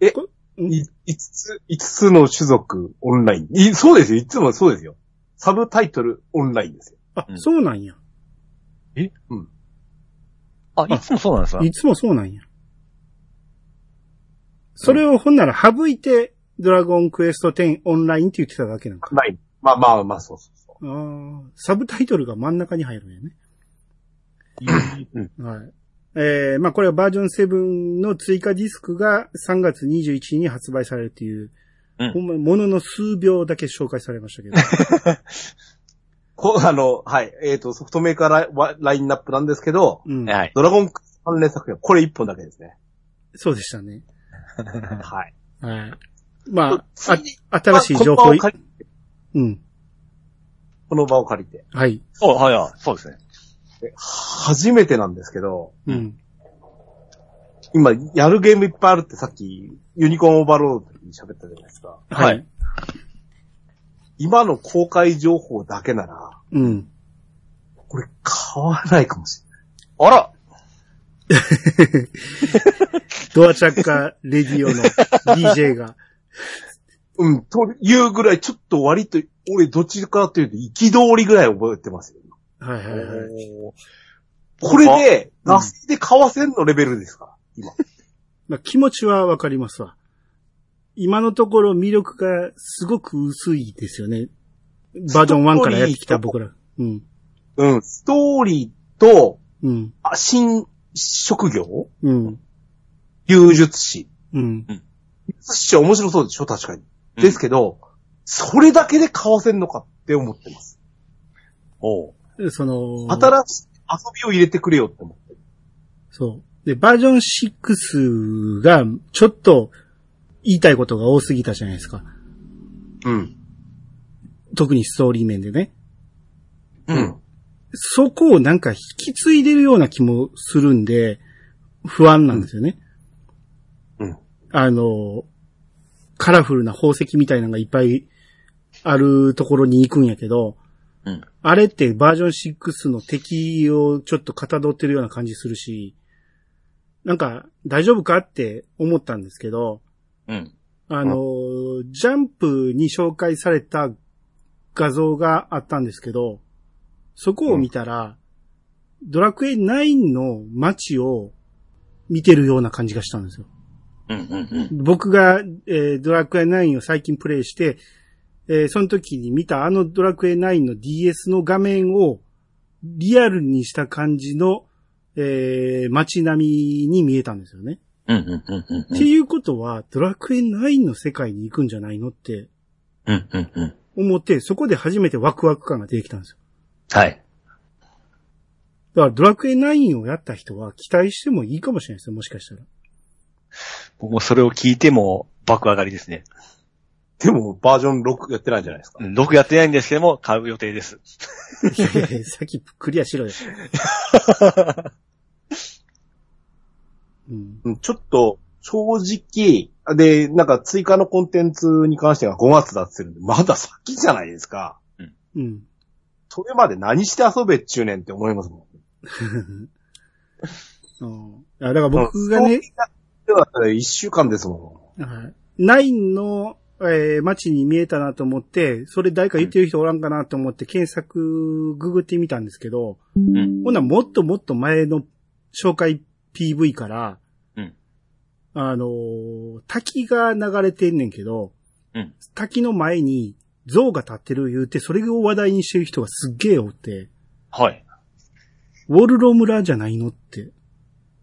え
こうん
い5つ、5つの種族オンライン。いそうですよ。いつもそうですよ。サブタイトルオンラインですよ。
あ、
うん
そうなんや。
え？うん。
あ、いつもそうなんですか？
いつもそうなんや。それをほんなら省いて、ドラゴンクエスト10オンラインって言ってただけなんか。
オンライン。まあまあまあ、そうそうそ
ああ、サブタイトルが真ん中に入るんやね。
う。うん。
はい。えー、まあこれはバージョン7の追加ディスクが3月21日に発売されるっていう、
うん
ほんまものの数秒だけ紹介されましたけど。
こあの、はい。えっ、と、ソフトメーカーライワラインナップなんですけど、
うん。
はい。
ドラゴンクエスト関連作品はこれ1本だけですね。
そうでしたね。
はい。
はい。まあ、新しい情報
この場を、借り
うん。
この場を借りて。
はい。
そう、はい、はい。そうですね。
初めてなんですけど、
うん。
今、やるゲームいっぱいあるってさっき、ユニコーンオーバーロードに喋ったじゃないですか。
はい。
今の公開情報だけなら、
うん。
これ買わないかもし
あら
ドアチャッカレディオの DJ が。
れない。うん、というぐらい、ちょっと割と、俺どっちかというと、憤りぐらい覚えてますよ。
はいはいはい。
これで、
うん
出しで買わせんのレベルですか？ら、今。
まあ、気持ちはわかりますわ。今のところ魅力がすごく薄いですよね。バージョン1からやってきた僕ら。うん。
うん、ストーリーと、
うん。
あ新職業？
うん。
流術師。
うん。
流術師は面白そうでしょ？確かに。
うん
ですけど、それだけで買わせんのかって思ってます。
おう。
その、
新しい遊びを入れてくれよって思ってる。
そう。で、バージョン6が、ちょっと、言いたいことが多すぎたじゃないですか。
うん。
特にストーリー面でね。
うん。
そこをなんか引き継いでるような気もするんで、不安なんですよね。
うん。
あの、カラフルな宝石みたいなのがいっぱいあるところに行くんやけど、
うん。
あれってバージョン6の敵をちょっとかたどってるような感じするし、なんか大丈夫かって思ったんですけど、
うん。
あの、ジャンプに紹介された画像があったんですけど、そこを見たら、ドラクエ9の街を見てるような感じがしたんですよ。
うん。うん。うん。
僕が、えードラクエ9を最近プレイして、えーその時に見たあのドラクエ9の DS の画面をリアルにした感じの、えー街並みに見えたんですよね。
うん。うん。うん。うん。
っていうことは、ドラクエ9の世界に行くんじゃないのって。思って、そこで初めてワクワク感が出てきたんですよ。
はい。
だからドラクエ9をやった人は期待してもいいかもしれないですよ、もしかしたら。
僕もそれを聞いても爆上がりですね。
でも、バージョン6やってないんじゃないですか。
うん僕やってないんですけども、買う予定です。
いやいやいやさっきクリアしろよ。うん。
うんちょっと、正直、で、なんか追加のコンテンツに関しては5月だって言ってるんで、まだ先じゃないですか。
うん。
それまで何して遊べっちゅうねんって思いますもん。
うんいやだから僕がね、
では1週間ですも
はい9の、えー街に見えたなと思って、それ誰か言ってる人おらんかなと思って検索ググってみたんですけど、
うん。
ほんならもっともっと前の紹介 PV から、
うん
あのー滝が流れてんねんけど、
うん
滝の前に像が立ってる言うて、それを話題にしてる人がすっげえおって、
はい。
ウォルロ村じゃないのって、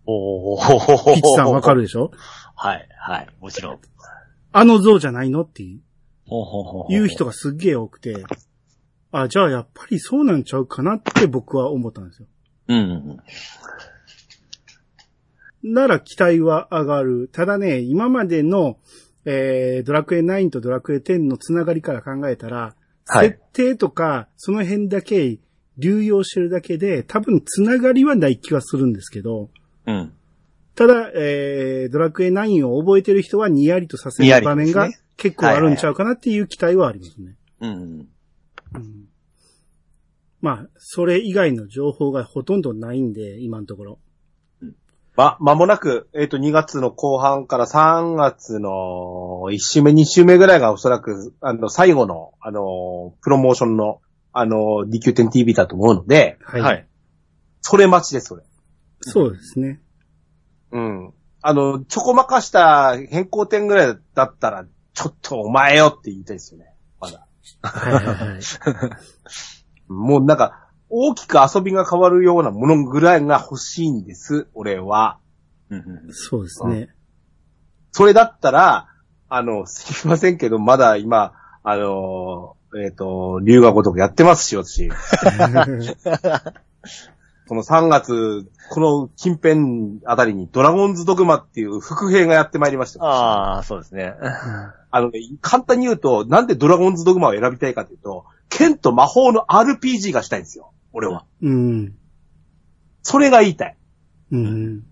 おー。
ピッチさんわかるでしょ？
はい。はい。もちろん。
あの像じゃないのっていう
ほうほうほうほう
言う人がすっげえ多くて、あ、じゃあやっぱりそうなんちゃうかなって僕は思ったんですよ。
うんうん
なら期待は上がる。ただね、今までの、えー、ドラクエ9とドラクエ10のつながりから考えたら、
はい
設定とか、その辺だけ流用してるだけで、多分つながりはない気はするんですけど、
うん。うん。
ただ、えー、ドラクエ9を覚えてる人はニヤリとさせる場面が結構あるんちゃうかなっていう期待はありますね。
うん。
うんまあ、それ以外の情報がほとんどないんで、今のところ。
ま、間もなく、えっ、と、2月の後半から3月の1週目、2週目ぐらいがおそらく、あの、最後の、あの、プロモーションの、あの、DQ10TV だと思うので、
はい。
はい。
それ待ちです、それ。
そうですね。
うん。あの、ちょこまかした変更点ぐらいだったら、ちょっとお前よって言いたいですよね。まだ。
はいはいはい。
もうなんか、大きく遊びが変わるようなものぐらいが欲しいんです、俺は。
うんうん
そうですね。
それだったら、あの、すいませんけど、まだ今、あの、えっ、と、留学とかやってますし、私。この3月、この近辺あたりにドラゴンズドグマっていう副兵がやってまいりました。
ああ、そうですね。
あのね、簡単に言うと、なんでドラゴンズドグマを選びたいかというと、剣と魔法の RPG がしたいんですよ。俺は。
うん。
それが言いたい。
うん。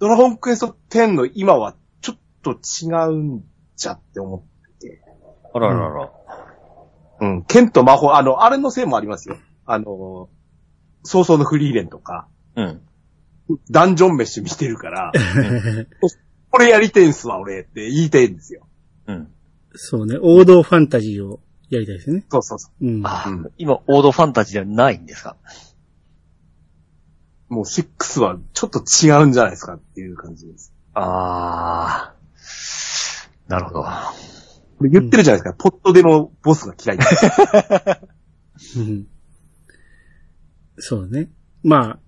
ドラゴンクエスト10の今はちょっと違うんじゃって思って。
あららら。
うん。剣と魔法、あの、あれのせいもありますよ。あの、早々のフリーレンとか、
うん。
ダンジョン飯見てるから、これやりてんすわ、俺って言いたいんですよ。
うん。
そうね。王道ファンタジーをやりたいですね。
そうそうそ
うん。
ああ、
うん
今、オードファンタジーじゃないんですか？
う。もう6はちょっと違うんじゃないですかっていう感じです。
ああ。なるほど。
これ言ってるじゃないですか。ポットでのボスが嫌いって。
うんそうね。まあ、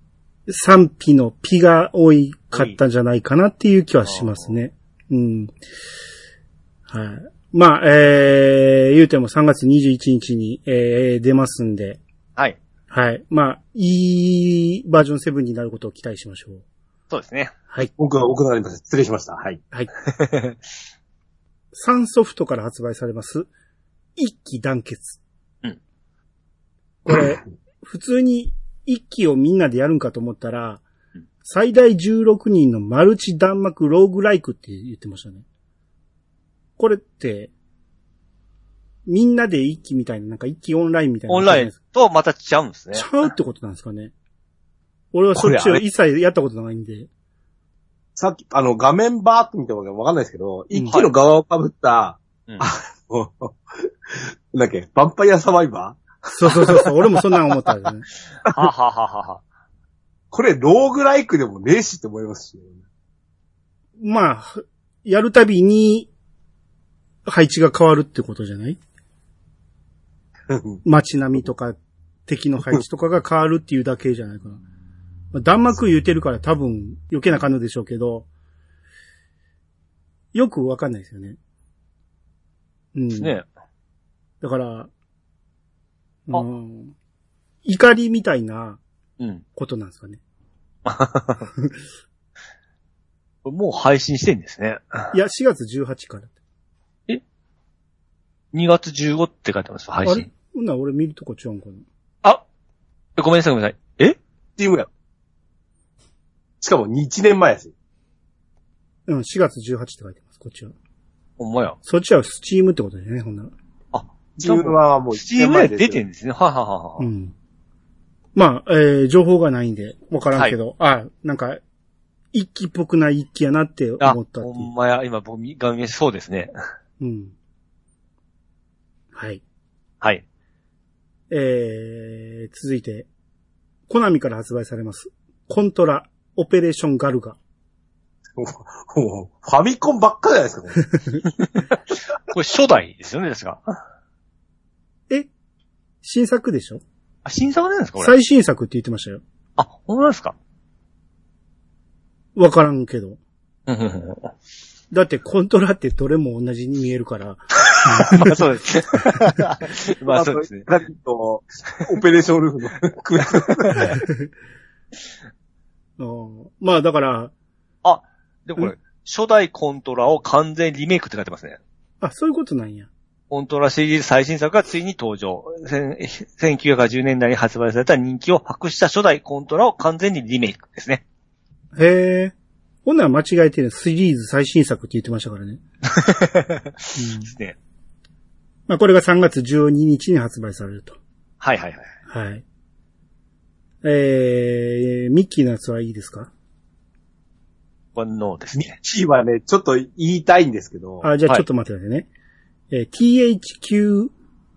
賛否のピが多いかったんじゃないかなっていう気はしますね。うん。はい。まあ、えー、言うても3月21日に、えー、出ますんで、
はい。
はい。まあ、いいバージョン7になることを期待しましょう。
そうですね。
はい。
僕は奥なりました。失礼しました。はい。
はい。サンソフトから発売されます、一気団結。
うん。
これ、普通に一気をみんなでやるんかと思ったら
うん、
最大16人のマルチ弾幕ローグライクって言ってましたね。これって、みんなで一気みたいな、なんか一気オンラインみたいな。
オンラインとまたちゃうんですね。
ちゃうってことなんですかね。俺はそっちを一切やったことないんで。
さっき、あの、画面バーって見てもわかんないですけど、一気の側を被った、
うん
もうなんだっけ、ヴァンパイアサバイバー
そうそうそうそう、俺もそんなん思ったんですね。
ははははは。
これ、ローグライクでもねえしって思いますし、
まあ、やるたびに、配置が変わるってことじゃない？街並みとか、敵の配置とかが変わるっていうだけじゃないかな。まあ、弾幕言うてるから多分余計な感じでしょうけど、よくわかんないですよね。うん。
ね。
だから、うん、怒りみたいな
うん。
ことなんですかね。
もう配信してんですね。
いや、4月18から。
2月15って書いてます、配
あれ？
信。
ほんなら俺見るとこ違うんかな？
あごめんなさい、ごめんなさい。え？
チームや。しかも1年前やし。
うん、4月18って書いてます、こっちは。
ほんまや。
そっちはスチームってことですね、ほんなら。
チームはもう1
スチームで
年前で。
出てんですね。はいはいはいうはい。
ん。まあ、えー、情報がないんで、わからんけど、あ、なんか、一気っぽくない一気やなって
あ、
思ったってい
ほんまや。今僕画面そうですね。
う。うん。はい。
はい。
えー、続いて、コナミから発売されます。コントラ、オペレーションガルガ。
ファミコンばっかじゃないですか、ね。
これ初代ですよね、確か。
え新作でしょ？
あ、新作なんですかこれ？
最新作って言ってましたよ。
あ、ほんまですか？
わからんけど。だってコントラってどれも同じに見えるから。
まあそうですね。まあそうですね。
ラビット、オペレーションルームの
まあだから、
で、これ、初代コントラを完全リメイクって書いてますね。
あ、そういうことなんや。
コントラシリーズ最新作がついに登場。千1910年代に発売された人気を博した初代コントラを完全にリメイクですね。
へえ。ほんなら間違えてるシリーズ最新作って言ってましたからね。うん
ですね。
まあこれが3月12日に発売されると。
はいはいはい。
はい。えー、ミッキーのやつはいいですか？
これノーです
ミッ
ね。
キーはね、ちょっと言いたいんですけど、
あ、じゃあ
はい
ちょっと待ってくださいね。えー THQ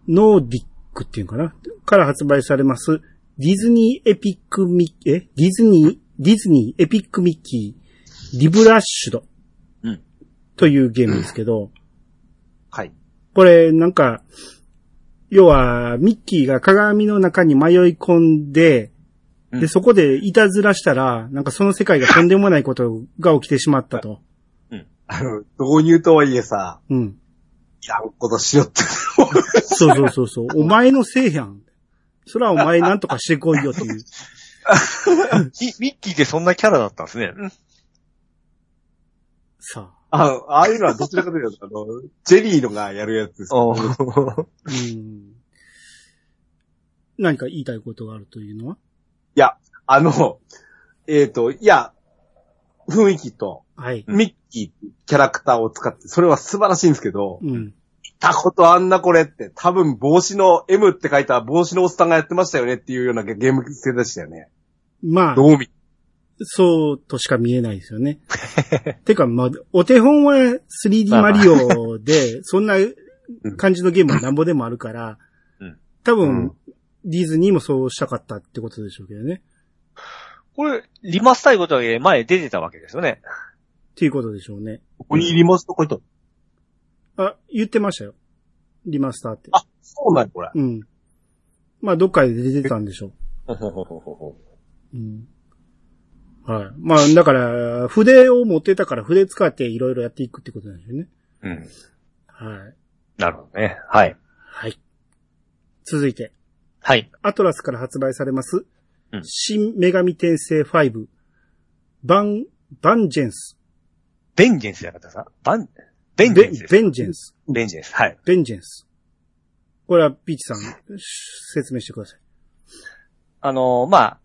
ノーディックっていうのかな？から発売されます、ディズニーエピックミッ、え？ディズニー、ディズニーエピックミッキー、リブラッシュド。
うん
というゲームですけど、
はい。
これなんか、要は、ミッキーが鏡の中に迷い込んで、
うん
で、そこでいたずらしたら、なんかその世界がとんでもないことが起きてしまったと。
あの、導入とはいえさ、
うん。
いらんことしよって。
そうそうそうそう。お前のせいやん。それはお前なんとかしてこいよっていう。
ミミッキーってそんなキャラだったんですね。うん
さあ。
あああいうのはどちらかというと、あの、ジェリーのがやるやつですよ。
うん。何か言いたいことがあるというのは？い
や、あの、えっ、と、いや、雰囲気と、
はい。
ミッキーキャラクターを使って、それは素晴らしいんですけど、
うん。
見たことあんなこれって、多分帽子の M って書いた帽子のおっさんがやってましたよねっていうようなゲーム性でしたよね。
まあ、
どう見
そうとしか見えないですよね。てか、まあ、お手本は 3D マリオで、そんな感じのゲームはなんぼでもあるから
うん、
多分
うん、
ディズニーもそうしたかったってことでしょうけどね。
これ、リマスターいうことは前出てたわけですよね。
っていうことでしょうね。
ここにリモスとこいと。
あ、言ってましたよ。リマスターって。
あ、そうなんやこれ。
うん。まあ、どっかで出てたんでしょ
ほほほほほほ
う。うん。はい。まあ、だから、筆を持ってたから筆使っていろいろやっていくってことなんですよね。
うん。
はい。
なるほどね。はい。
はい。続いて、
はい。
アトラスから発売されます、
うん
新女神転生5、バン、バンジェンス。
ベンジェンスじゃなかったさ。バン、ベンジェンス。
ベンジェンス。
ベンジェンス。はい。
ベンジェンス。これはピーチさん、し説明してください。
あのーまあ、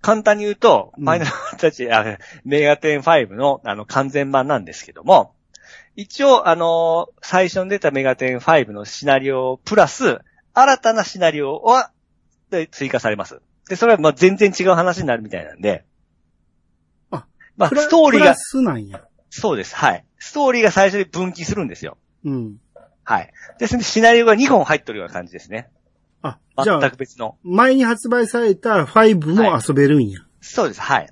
簡単に言うと、
うん
ファイナルファンタジー、あメガテン5の、あの、完全版なんですけども、一応、あのー最初に出たメガテン5のシナリオプラス、新たなシナリオは、で追加されます。で、それはまあ全然違う話になるみたいなんで、
あ、
まあ、ストーリーが
スなんや。
そうです、はい。ストーリーが最初に分岐するんですよ。
うん。
はい。ですので、シナリオが2本入ってるような感じですね。
あ、じゃ
全
あ、
く別の。
前に発売された5も遊べるんや。
そうです、はい。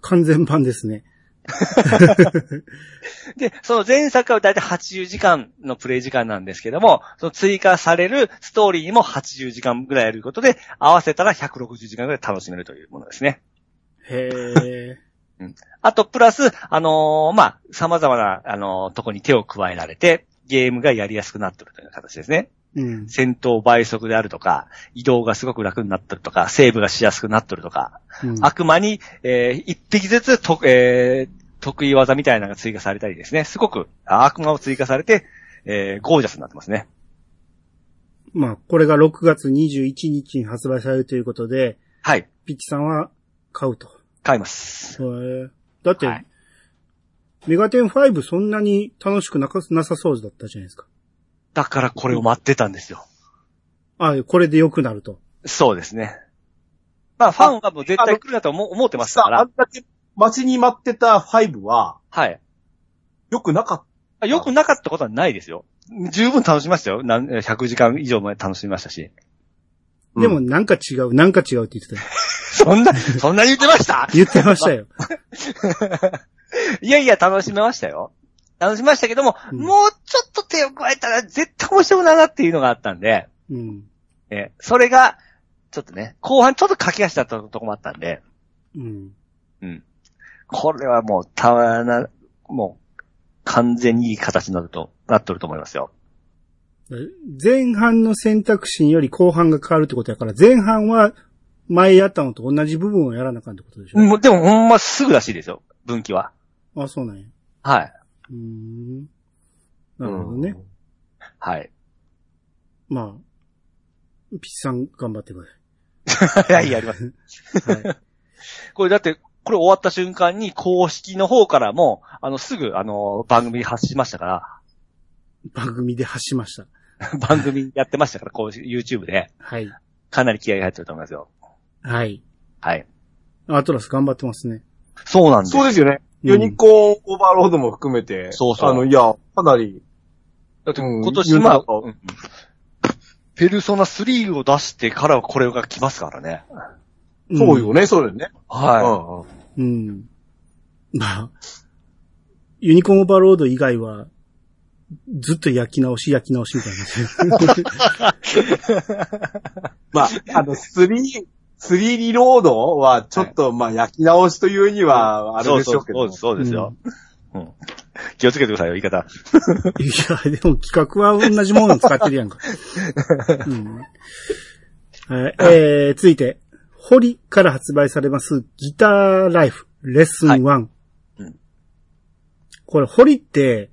完全版ですね。
で、その前作はだいたい80時間のプレイ時間なんですけども、その追加されるストーリーにも80時間ぐらいやることで、合わせたら160時間ぐらい楽しめるというものですね。
へえ。
あと、プラス、あのーまあ、様々な、あのーとこに手を加えられて、ゲームがやりやすくなってるという形ですね。
うん。
戦闘倍速であるとか、移動がすごく楽になってるとか、セーブがしやすくなってるとか、
うん
悪魔に、えー一匹ずつと、えー得意技みたいなのが追加されたりですね。すごくあ悪魔を追加されて、えーゴージャスになってますね。
まあ、これが6月21日に発売されるということで、
はい。
ピッチさんは買うと。
買います。
へえ。だって、
はい
メガテン5そんなに楽しくなかなさそうだったじゃないですか。
だからこれを待ってたんですよ。
あこれで良くなると。
そうですね。まあ、ファンはもう絶対来るなと思思ってました
さあ、あ
から
ん。だけ待ちに待ってた5は、
はい。
良くなかっ
あよくなかったことはないですよ。十分楽しみましたよ。なん100時間以上も楽しみましたし。
た。
でもなんか違う、なんか違うって言ってたよ。
そんな、そんなに言ってました？
言ってましたよ。
いやいや、楽しめましたよ。楽しめましたけども、
うん
もうちょっと手を加えたら絶対面白くないなっていうのがあったんで、
うん。
えーそれが、ちょっとね、後半ちょっと駆け足だったとこもあったんで、
うん。
うん。これはもう、たわな、もう、完全にいい形になると、なっとると思いますよ。
前半の選択肢より後半が変わるってことやから、前半は前やったのと同じ部分をやらなあかんってことでしょ、
もうでもほんますぐらしいですよ、分岐は。
あ、そうなんや。
はい。
うーん。なるほどね。
はい。
まあ、ピッチさん頑張ってくだ
は い、やります。
さい。はい。
これだって、これ終わった瞬間に公式の方からも、あの、すぐ、あの、番組発しましたから、
番組で発しました。
番組やってましたから、こう、YouTube で。
はい。
かなり気合が入ってると思いますよ。
はい。
はい。
アトラス頑張ってますね。
そうなんです。
そうですよね。
うん
ユニコーンオーバーロードも含めて。
そうそう
あの、いや、かなり、
だって
うん
今年、まあ、うんペルソナ3を出してからこれが来ますからね。
そうよね、そうよね。
は
うんうん
うん。まあ、ユニコーンオーバーロード以外は、ずっと焼き直し焼き直しみたいな。
まあ、あの、3、3リロードは、ちょっと、まあ、焼き直しというには、あ
い。
れでしょうけど。
そうそうそうですよ。うん気をつけてくださいよ、言い方。
いや、でも企画は同じもの使ってるやんか。うんはいえー、続いて、ホリから発売されますギターライフレッスン1。
うん
これ、ホリって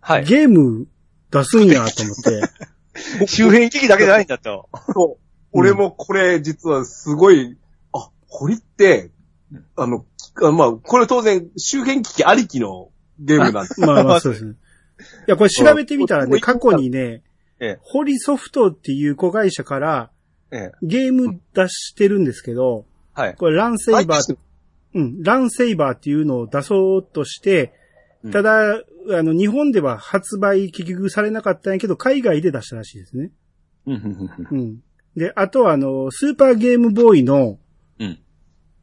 はい。
ゲーム出すんやと思って、
周辺機器だけじゃないんだと。
そう。俺もこれ、実はすごい、あ、堀って、あの、あまあ、これ当然、周辺機器ありきのゲームなんです。
まあまあそうですね。いや、これ調べてみたらね、過去にね、
ええ。
ホリソフトっていう子会社から
ええ。
ゲーム出してるんですけど、
はい。
これランセイバー、うん、ランセイバーっていうのを出そうとして、
うん
ただ、あの、日本では発売結局されなかったんやけど、海外で出したらしいですね。
うんうんうん
うん。で、あとはあの、スーパーゲームボーイの、
うん。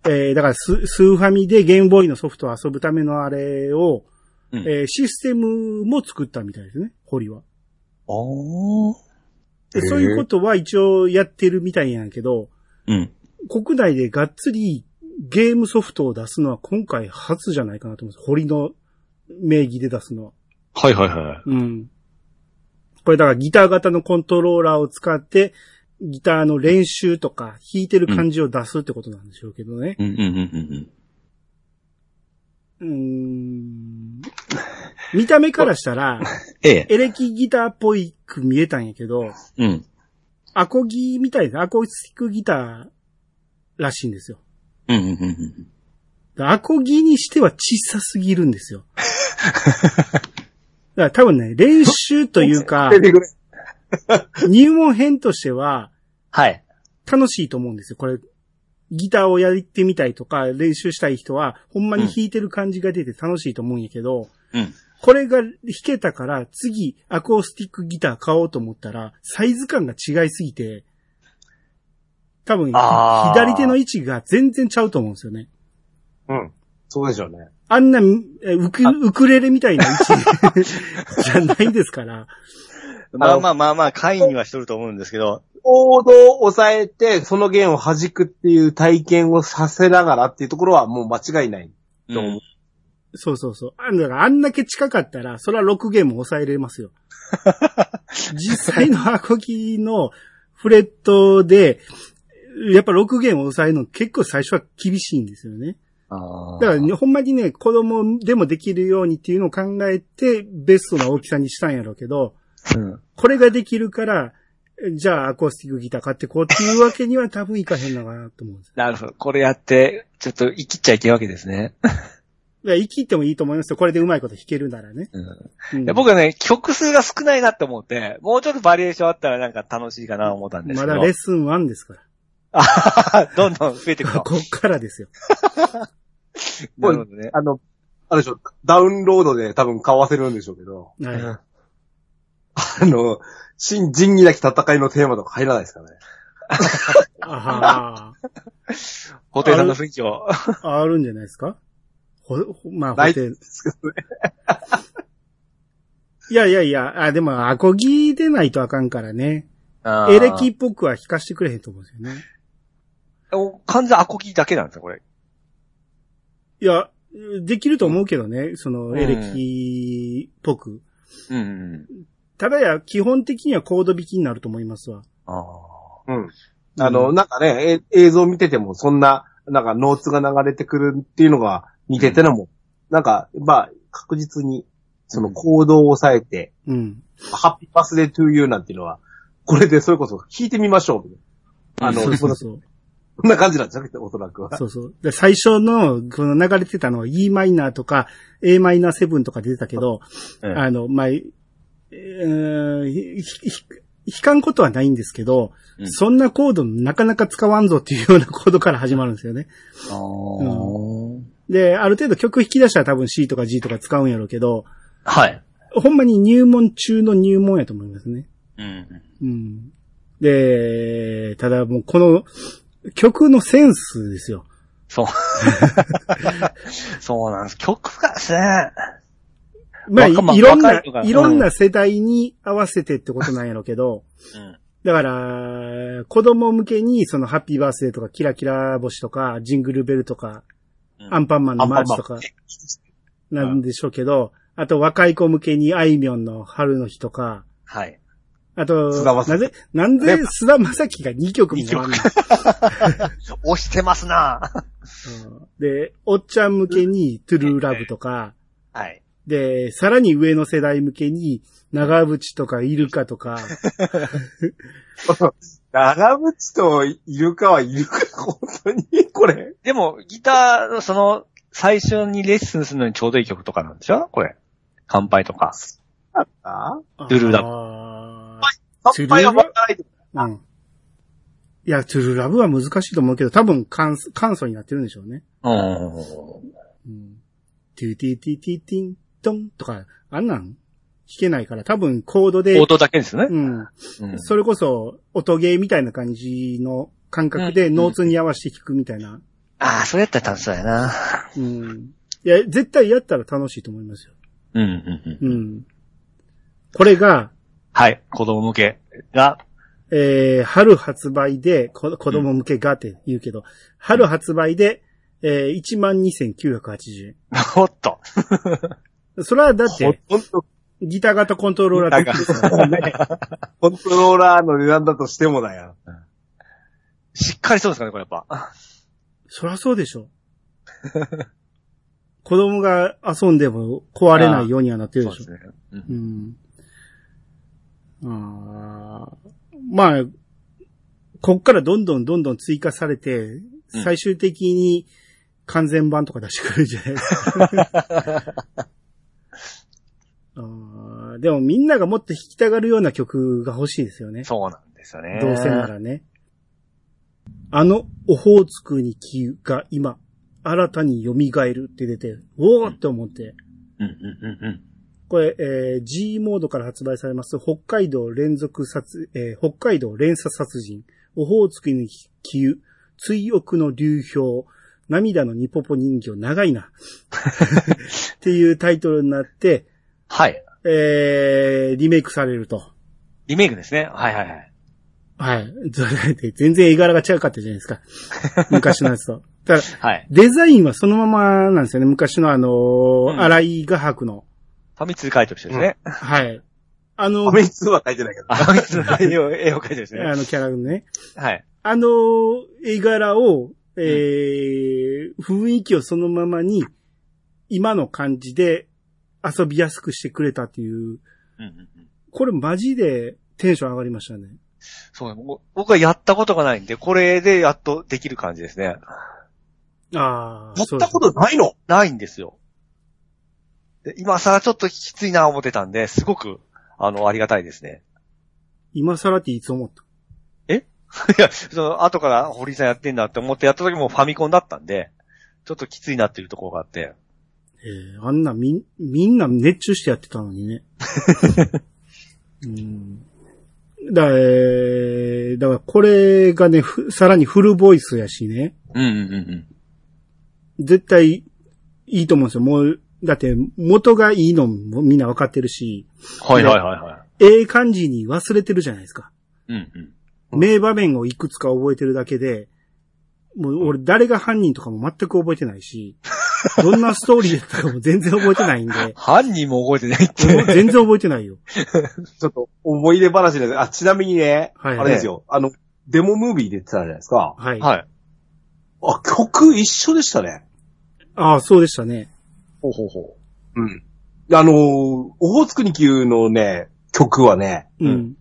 えー、だからス、スーファミでゲームボーイのソフトを遊ぶためのあれを、
うん
えーシステムも作ったみたいですね、ホリは。
おー。
で、
へー
そういうことは一応やってるみたいやんけど、
うん。
国内でがっつりゲームソフトを出すのは今回初じゃないかなと思います。堀の名義で出すのは。
はいはいはい。
うん。これだからギター型のコントローラーを使って、ギターの練習とか弾いてる感じを出すってことなんでしょうけどね。
うんうんうんうん
うーん。見た目からしたら、
ええ。
エレキギターっぽいく見えたんやけど、
うん。
アコギみたいな、アコースティックギターらしいんですよ。
うんうんうんうん。
アコギにしては小さすぎるんですよ。だから多分ね、練習というか、入門編としては
はい。
楽しいと思うんですよ。これ、ギターをやってみたいとか練習したい人は、ほんまに弾いてる感じが出て楽しいと思うんやけど、
うん。
これが弾けたから次アコースティックギター買おうと思ったら、サイズ感が違いすぎて、多分、左手の位置が全然ちゃうと思うんですよね。
うん。そうでしょうね。
あんな、えウクウクレレみたいな位置 じゃないですから。
まあまあまあまあ、会員にはしとると思うんですけど、
行動を抑えて、その弦を弾くっていう体験をさせながらっていうところはもう間違いない。
どうも。
そうそうそう。あだからあんだけ近かったら、それは6ゲーム抑えれますよ。実際のアコギのフレットで、やっぱ6ゲーム抑えるの結構最初は厳しいんですよね。
あ
だからね、ほんまにね、子供でもできるようにっていうのを考えて、ベストな大きさにしたんやろうけど、
うん。
これができるから、じゃあアコースティックギター買ってこうっていうわけには多分いかへんのかなと思うんです。
なるほど。これやって、ちょっと生きっちゃいけんわけですね。
いや、生きってもいいと思いますよ。これでうまいこと弾けるならね。
うん。僕はね、曲数が少ないなって思って、もうちょっとバリエーションあったらなんか楽しいかなと思ったんですけど。
まだレッスン1ですから。
あははどんどん増えていくと。
こっからですよ。
なるほどね。
あの、あれでしょ、ダウンロードで多分買わせるんでしょうけど、
はい。
あの、新仁義なき戦いのテーマとか入らないですかね。
あは
ホテイさんの雰囲気を。
ーあるんじゃないですか？ほ、ほまあ、ホテル。いやいやいや、あ、でも、アコギでないとあかんからね。エレキっぽくは弾かしてくれへんと思うんですよね。
お完全アコギだけなんですよ、これ？
いや、できると思うけどね、その、
うん
エレキっぽく。
うんうん。
ただや、基本的にはコード弾きになると思いますわ。
あ
うん。あの、なんかね、え映像見ててもそんな、なんかノーツが流れてくるっていうのが似ててのも、なんか、まあ、確実に、その行動を抑えて、
うん。
ハッピーバースデートゥーユーなんていうのは、これでそれこそ弾いてみましょう。あの、
そう
そ
そうそう。
んな感じなんですよね、おそらくは。
そうそう。で最初の、この流れてたのは e マイナーとか a マイナー7とか出てたけど、
うん
あの、まあ、えーひひ弾かんことはないんですけど、
うん
そんなコードなかなか使わんぞっていうようなコードから始まるんですよね。
あー。
で、ある程度曲弾き出したら多分 C とか G とか使うんやろうけど、
はい。
ほんまに入門中の入門やと思いますね。
うん。
うん。で、ただもうこの曲のセンスですよ。
そう。そうなんです。曲がですね。
まあ、いろんな
若い
ろんな世代に合わせてってことなんやろうけど、
うん。
だから、子供向けにそのハッピーバースデーとかキラキラ星とかジングルベルとか、
うん。
アンパンマンのマーチとかなんでしょうけど、あと若い子向けにあいみょんの春の日とか、
はい。
あと、なぜ、なんで菅田将暉が2曲もあるの
押してますな。
うん。で、おっちゃん向けにトゥルーラブとか、
はい。
で、さらに上の世代向けに長渕とかイルカとか、
長渕とイルカはいるか、本当に？これ。
でも、ギターのその、最初にレッスンするのにちょうどいい曲とかなんでしょ？これ。乾杯とか。
あ
ト
ゥルーラブ
ブ。
乾杯はわからない
うん。いや、トゥルーラブは難しいと思うけど、多分簡素簡素になってるんでしょうね。
うん。
うん。ティティティティティントンとか、あんなん？弾けないから、多分コードで、
音だけですね。
うん。
うん
それこそ、音ゲーみたいな感じの感覚で
うん
ノーツに合わせて弾くみたいな。
ああ、それやったら楽しそうやな。
うん。いや、絶対やったら楽しいと思いますよ。
うん、うん、うん。
うん。これが、
はい。子供向けが、
えー、春発売で、こ子供向けがって言うけど、春発売で、えー、12,980円。
おっと。
それはだっ
ほ
て、ギター型コントローラーだ
コントローラーの値段だとしてもだよ。
しっかりそうですかね、これやっぱ。
そりゃそうでしょ。子供が遊んでも壊れないようにはなってるでしょ。
そうですね。うん
うん。あーまあ、こっからどんどんどんどん追加されて、
うん
最終的に完全版とか出してくるんじゃないですか。あーでもみんながもっと弾きたがるような曲が欲しいですよね。
そうなんですよね。
どうせならね。あの、オホーツクに気が今、新たに蘇るって出て、おーって思って、
うん、うん、うん、
これ、えー G モードから発売されます、北海道連続殺、えー北海道連鎖殺人、オホーツクに気憂、追憶の流氷、涙のニポポ人形、長いな。っていうタイトルになって、
はい。
えー、リメイクされると。
リメイクですね。はい、はい、はい。
はい。全然絵柄が違かったじゃないですか。昔のやつと。ただ、
はい。
デザインはそのままなんですよね。昔のあのー
うん
荒井画伯の。
ファミ通書いてる人ですね。
はい。あの、
アメリツは書いてないけど。
あ ファミ通の絵を絵を描いてるんですね。
あのキャラのね。
はい。
あの絵柄を、えー雰囲気をそのままに、今の感じで遊びやすくしてくれたっていう、
うん、うん、うん。
これマジでテンション上がりましたね。
そう、僕はやったことがないんで、これでやっとできる感じですね。
ああ。
やったことないの？
ないんですよ。で今更ちょっときついな思ってたんで、すごく、あの、ありがたいですね。
今更っていつ思った？
いや、その、後から堀井さんやってんだって思ってやった時もファミコンだったんで、ちょっときついなっていうところがあって。
えーあんなみん、みんな熱中してやってたのにね。うん。だから、えーだからこれがね、ふさらにフルボイスやしね。
うんうんうん
絶対いいと思うんですよ。もう、だって元がいいのもみんなわかってるし、
うん。はいはいはいはい。
ええ感じに忘れてるじゃないですか。
うんうん。
名場面をいくつか覚えてるだけで、もう俺誰が犯人とかも全く覚えてないし、どんなストーリーだったかも全然覚えてないんで、
犯人も覚えてないって。
全然覚えてないよ。
ちょっと思い出話です。あ、ちなみにね、
はい
あれですよ。あの、デモムービー出てたじゃないですか。
はい。
はい。
あ、曲一緒でしたね。
ああ、そうでしたね。
ほうほうほ
うん。あのー、オホーツクに級のね、曲はね、
うん。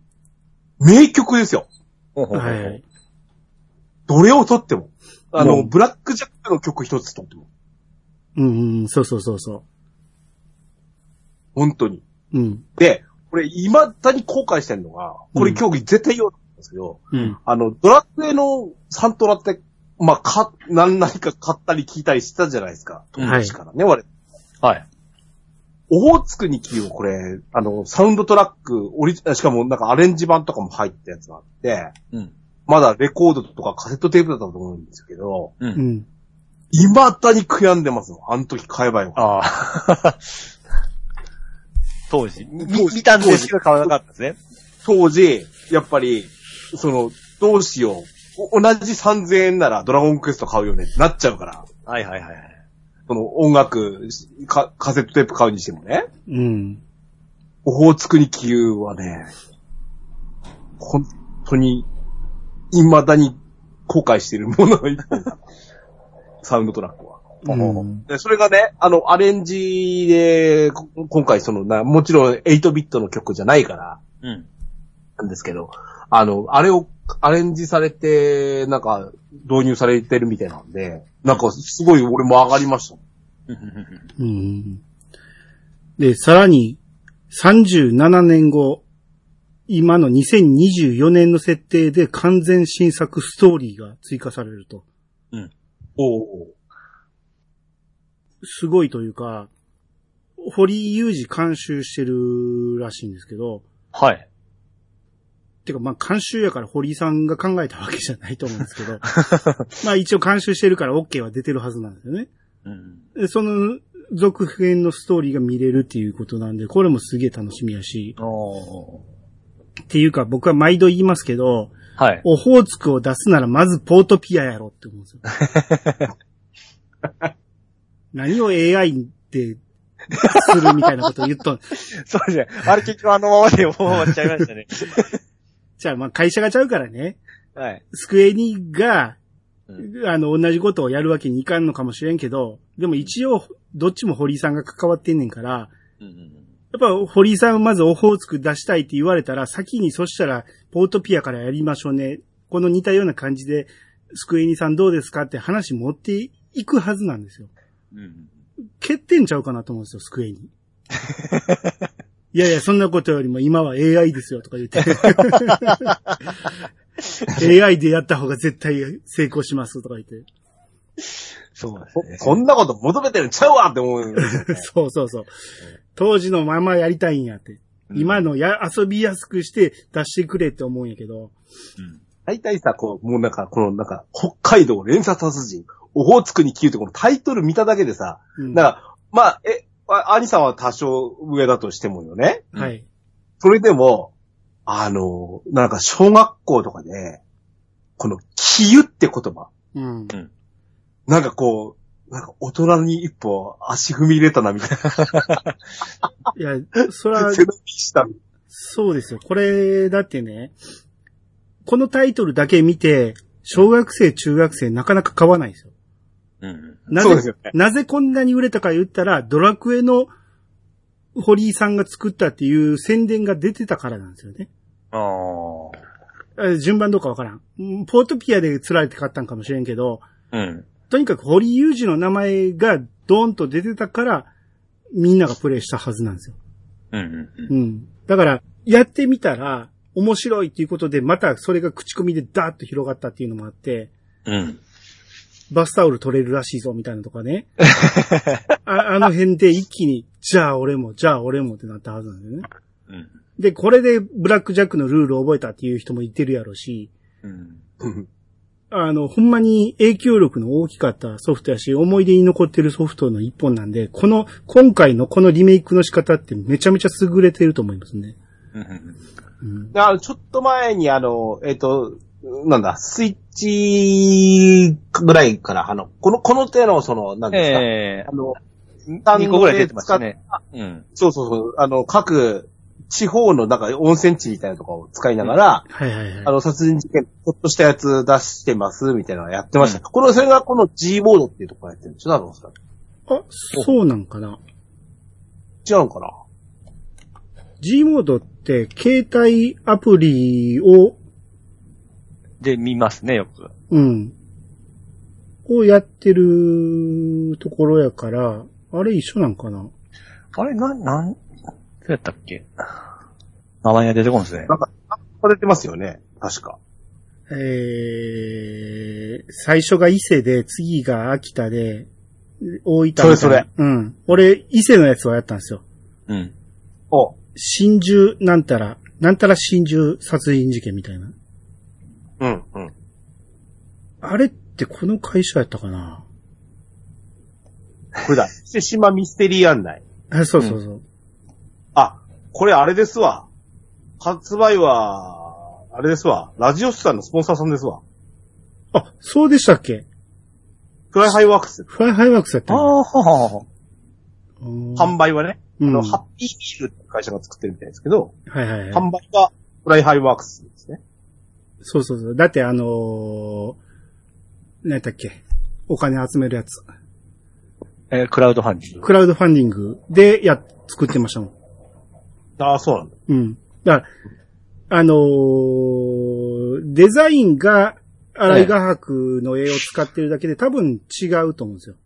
名曲ですよ。
う。ほうほうほう
はいはい。
どれを撮っても。あの、ブラックジャックの曲一つ撮っても。
うん、うん、そうそうそうそ
本当に。
う。うん。
で、これ、未だに後悔してんのが、これ今日絶対言おうと思うんですけど、
うん。
あの、ドラクエのサントラってまあ、か、何何か買ったり聞いたりしてたじゃないですか。
はい
当時からね、我々。
はい。
オホーツクにキをこれ、あの、サウンドトラック、オリジ、しかもなんかアレンジ版とかも入ったやつがあって、
うん。
まだレコードとかカセットテープだったと思うんですけど、
う。
うんん。
未だに悔やんでますもん。あの時買えばよかっ
ああ。当時。見たんですけど買わなかったですね。
た。当時、やっぱり、その、どうしよう。お同じ3000円ならドラゴンクエスト買うよねってなっちゃうから。
はいはいはい。
その音楽、かカセットテープ買うにしてもね。
うん。
オホーツクにキはね、本当に、未だに後悔しているものの一本だ。サウンドトラックは。
うん
で、それがね、あの、アレンジで、こ今回そのな、もちろん8ビットの曲じゃないから、
うん。
なんですけど、あの、あれをアレンジされて、なんか、導入されてるみたいなんで、なんか、すごい俺も上がりました。
うん。で、さらに、37年後、今の2024年の設定で完全新作ストーリーが追加されると。
おお。
すごいというか、堀井雄二監修してるらしいんですけど、
はい。
てかまあ監修やから堀井さんが考えたわけじゃないと思うんですけど、まあ一応監修してるから OK は出てるはずなんですよね。
うん。
でその続編のストーリーが見れるっていうことなんで、これもすげえ楽しみやし、
お
っていうか僕は毎度言いますけど、
はい。
オホーツクを出すならまずポートピアやろって思うんですよ。何を AI でするみたいなことを言っとん。
そうですね。あれ結局あのままで終わっちゃいましたね。
じゃあまあ会社がちゃうからね、
はい。
スクエニが、
う
あの、同じことをやるわけにいかんのかもしれんけど、でも一応、どっちも堀井さんが関わってんねんから、
うん
やっぱ堀井さんはまずオホーツク出したいって言われたら、先にそしたら、ポートピアからやりましょうね。この似たような感じで、スクエニさんどうですかって話持っていくはずなんですよ。
うん。うん。
欠点ちゃうかなと思うんですよ、スクエニ。いやいや、そんなことよりも今は AI ですよとか言って。AI でやった方が絶対成功しますとか言って。
そうですね。
そそんなこと求めてるんちゃうわって思うね
そうそうそう。当時のままやりたいんやって。今のや、遊びやすくして出してくれって思うんやけど。
うん。
大体さ、こう、もうなんか、このなんか、北海道連鎖殺人、オホーツクに消えてこのタイトル見ただけでさ、
うん
だから、まあ、え、あ兄さんは多少上だとしてもよね。
はい。
それでも、あの、なんか小学校とかで、この、消ゆって言葉。
うん。
なんかこう、なんか大人に一歩足踏み入れたな、みたい
いや、それ
な。
は、
背伸びした。
そうですよ。これ、だってね、このタイトルだけ見て、小学生、中学生なかなか買わないですよ。
うん。
なぜ
そうですよね、
なぜこんなに売れたか言ったら、ドラクエの堀井さんが作ったっていう宣伝が出てたからなんですよね。
ああ。
え順番どうかわからんポートピアで釣られて買ったんかもしれんけど、
うん。
とにかく堀井雄二の名前がドーンと出てたから、みんながプレイしたはずなんですよ。
うん。うん。
うん。だから、やってみたら、面白いっていうことで、またそれが口コミでダーッと広がったっていうのもあって、
うん。
バスタオル取れるらしいぞ、みたいなとかね。ああの辺で一気に、じゃあ俺も、じゃあ俺もってなったはずなんだよね。
うん。
で、これでブラックジャックのルールを覚えたっていう人もいてるやろし、
うん。
あの、ほんまに影響力の大きかったソフトやし、思い出に残ってるソフトの一本なんで、この、今回のこのリメイクの仕方ってめちゃめちゃ優れてると思いますね。
うん。
うん。
あのちょっと前にあの、えっ、と、なんだ、スイッチぐらいから、あの、この、この手の、その、なんですか、
ええ
あの、
2個ぐらい出てましたね。うん。
そうそうそう、あの、各地方の、なんか温泉地みたいなとかを使いながら、
はいはいはい。
あの、殺人事件、ちょっとしたやつ出してます、みたいなのやってました。この、それがこの G ボードっていうところやってるんでしょなるんですか
あ、そうなんかな。
違うのかな
？G モードって、携帯アプリを、
で、見ますね、よく。
うん。をやってるところやから、あれ一緒なんかな？
あれ、な、なん、どうやったっけ？名前が出てこんですね。
なんか、出てますよね。確か。
え最初が伊勢で、次が秋田で、大分みたいな。
それそれ。
うん。俺、伊勢のやつはやったんですよ。
うん。
お、
真珠なんたら、なんたら真珠殺人事件みたいな。
うん、うん。
あれってこの会社やったかな？
これだ。伊勢志摩ミステリー案内。
あ、そうそうそう。
あ、これあれですわ。発売は、あれですわ。ラジオスさんのスポンサーさんですわ。
あ、そうでしたっけ？
フライハイワークス。
フライハイワークスやった
あ
の
あ、はは
販売はね、
うん
あの、ハッピーミールって会社が作ってるみたいですけど、
はいはいはい。
販売はフライハイワークスですね。
そうそうそう。だってあのー、何やったっけ？お金集めるやつ。
えークラウドファンディング。
クラウドファンディングでや、作ってましたもん。
ああ、そうなんだ。
うん。だから、あのーデザインが荒井画伯の絵を使ってるだけで多分違うと思うんですよ。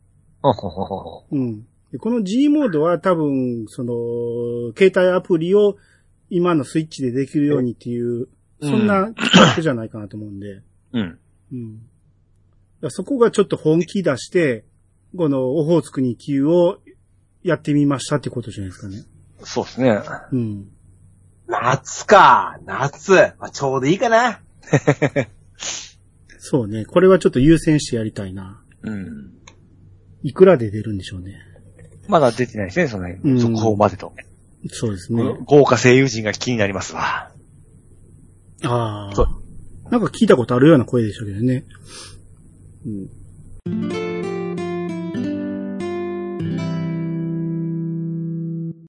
うん。でこの G モードは多分、その、携帯アプリを今のスイッチでできるようにっていう、
うん
そんな企画じゃないかなと思うんで。
うん。
うん。そこがちょっと本気出して、このオホーツクに級をやってみましたってことじゃないですかね。
そうですね。
うん。
夏か。夏。まあ、ちょうどいいかな。
そうね。これはちょっと優先してやりたいな。
うん。
いくらで出るんでしょうね。
まだ出てないですね、その
うん
辺。速報までと。
そうですね。
豪華声優陣が気になりますわ。
あ
そ
あ。なんか聞いたことあるような声でしたけどね。うん。